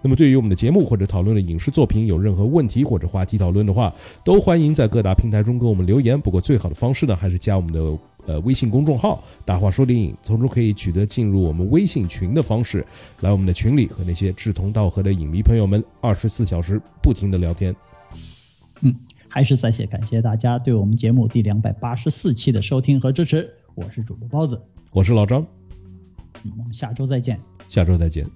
那么对于我们的节目或者讨论的影视作品有任何问题或者话题讨论的话，都欢迎在各大平台中给我们留言。不过最好的方式呢，还是加我们的。呃，微信公众号“大话说电影”，从中可以取得进入我们微信群的方式，来我们的群里和那些志同道合的影迷朋友们二十四小时不停的聊天。嗯，还是再次感谢大家对我们节目第两百八十四期的收听和支持。我是主播包子，我是老张。嗯，我们下周再见。下周再见。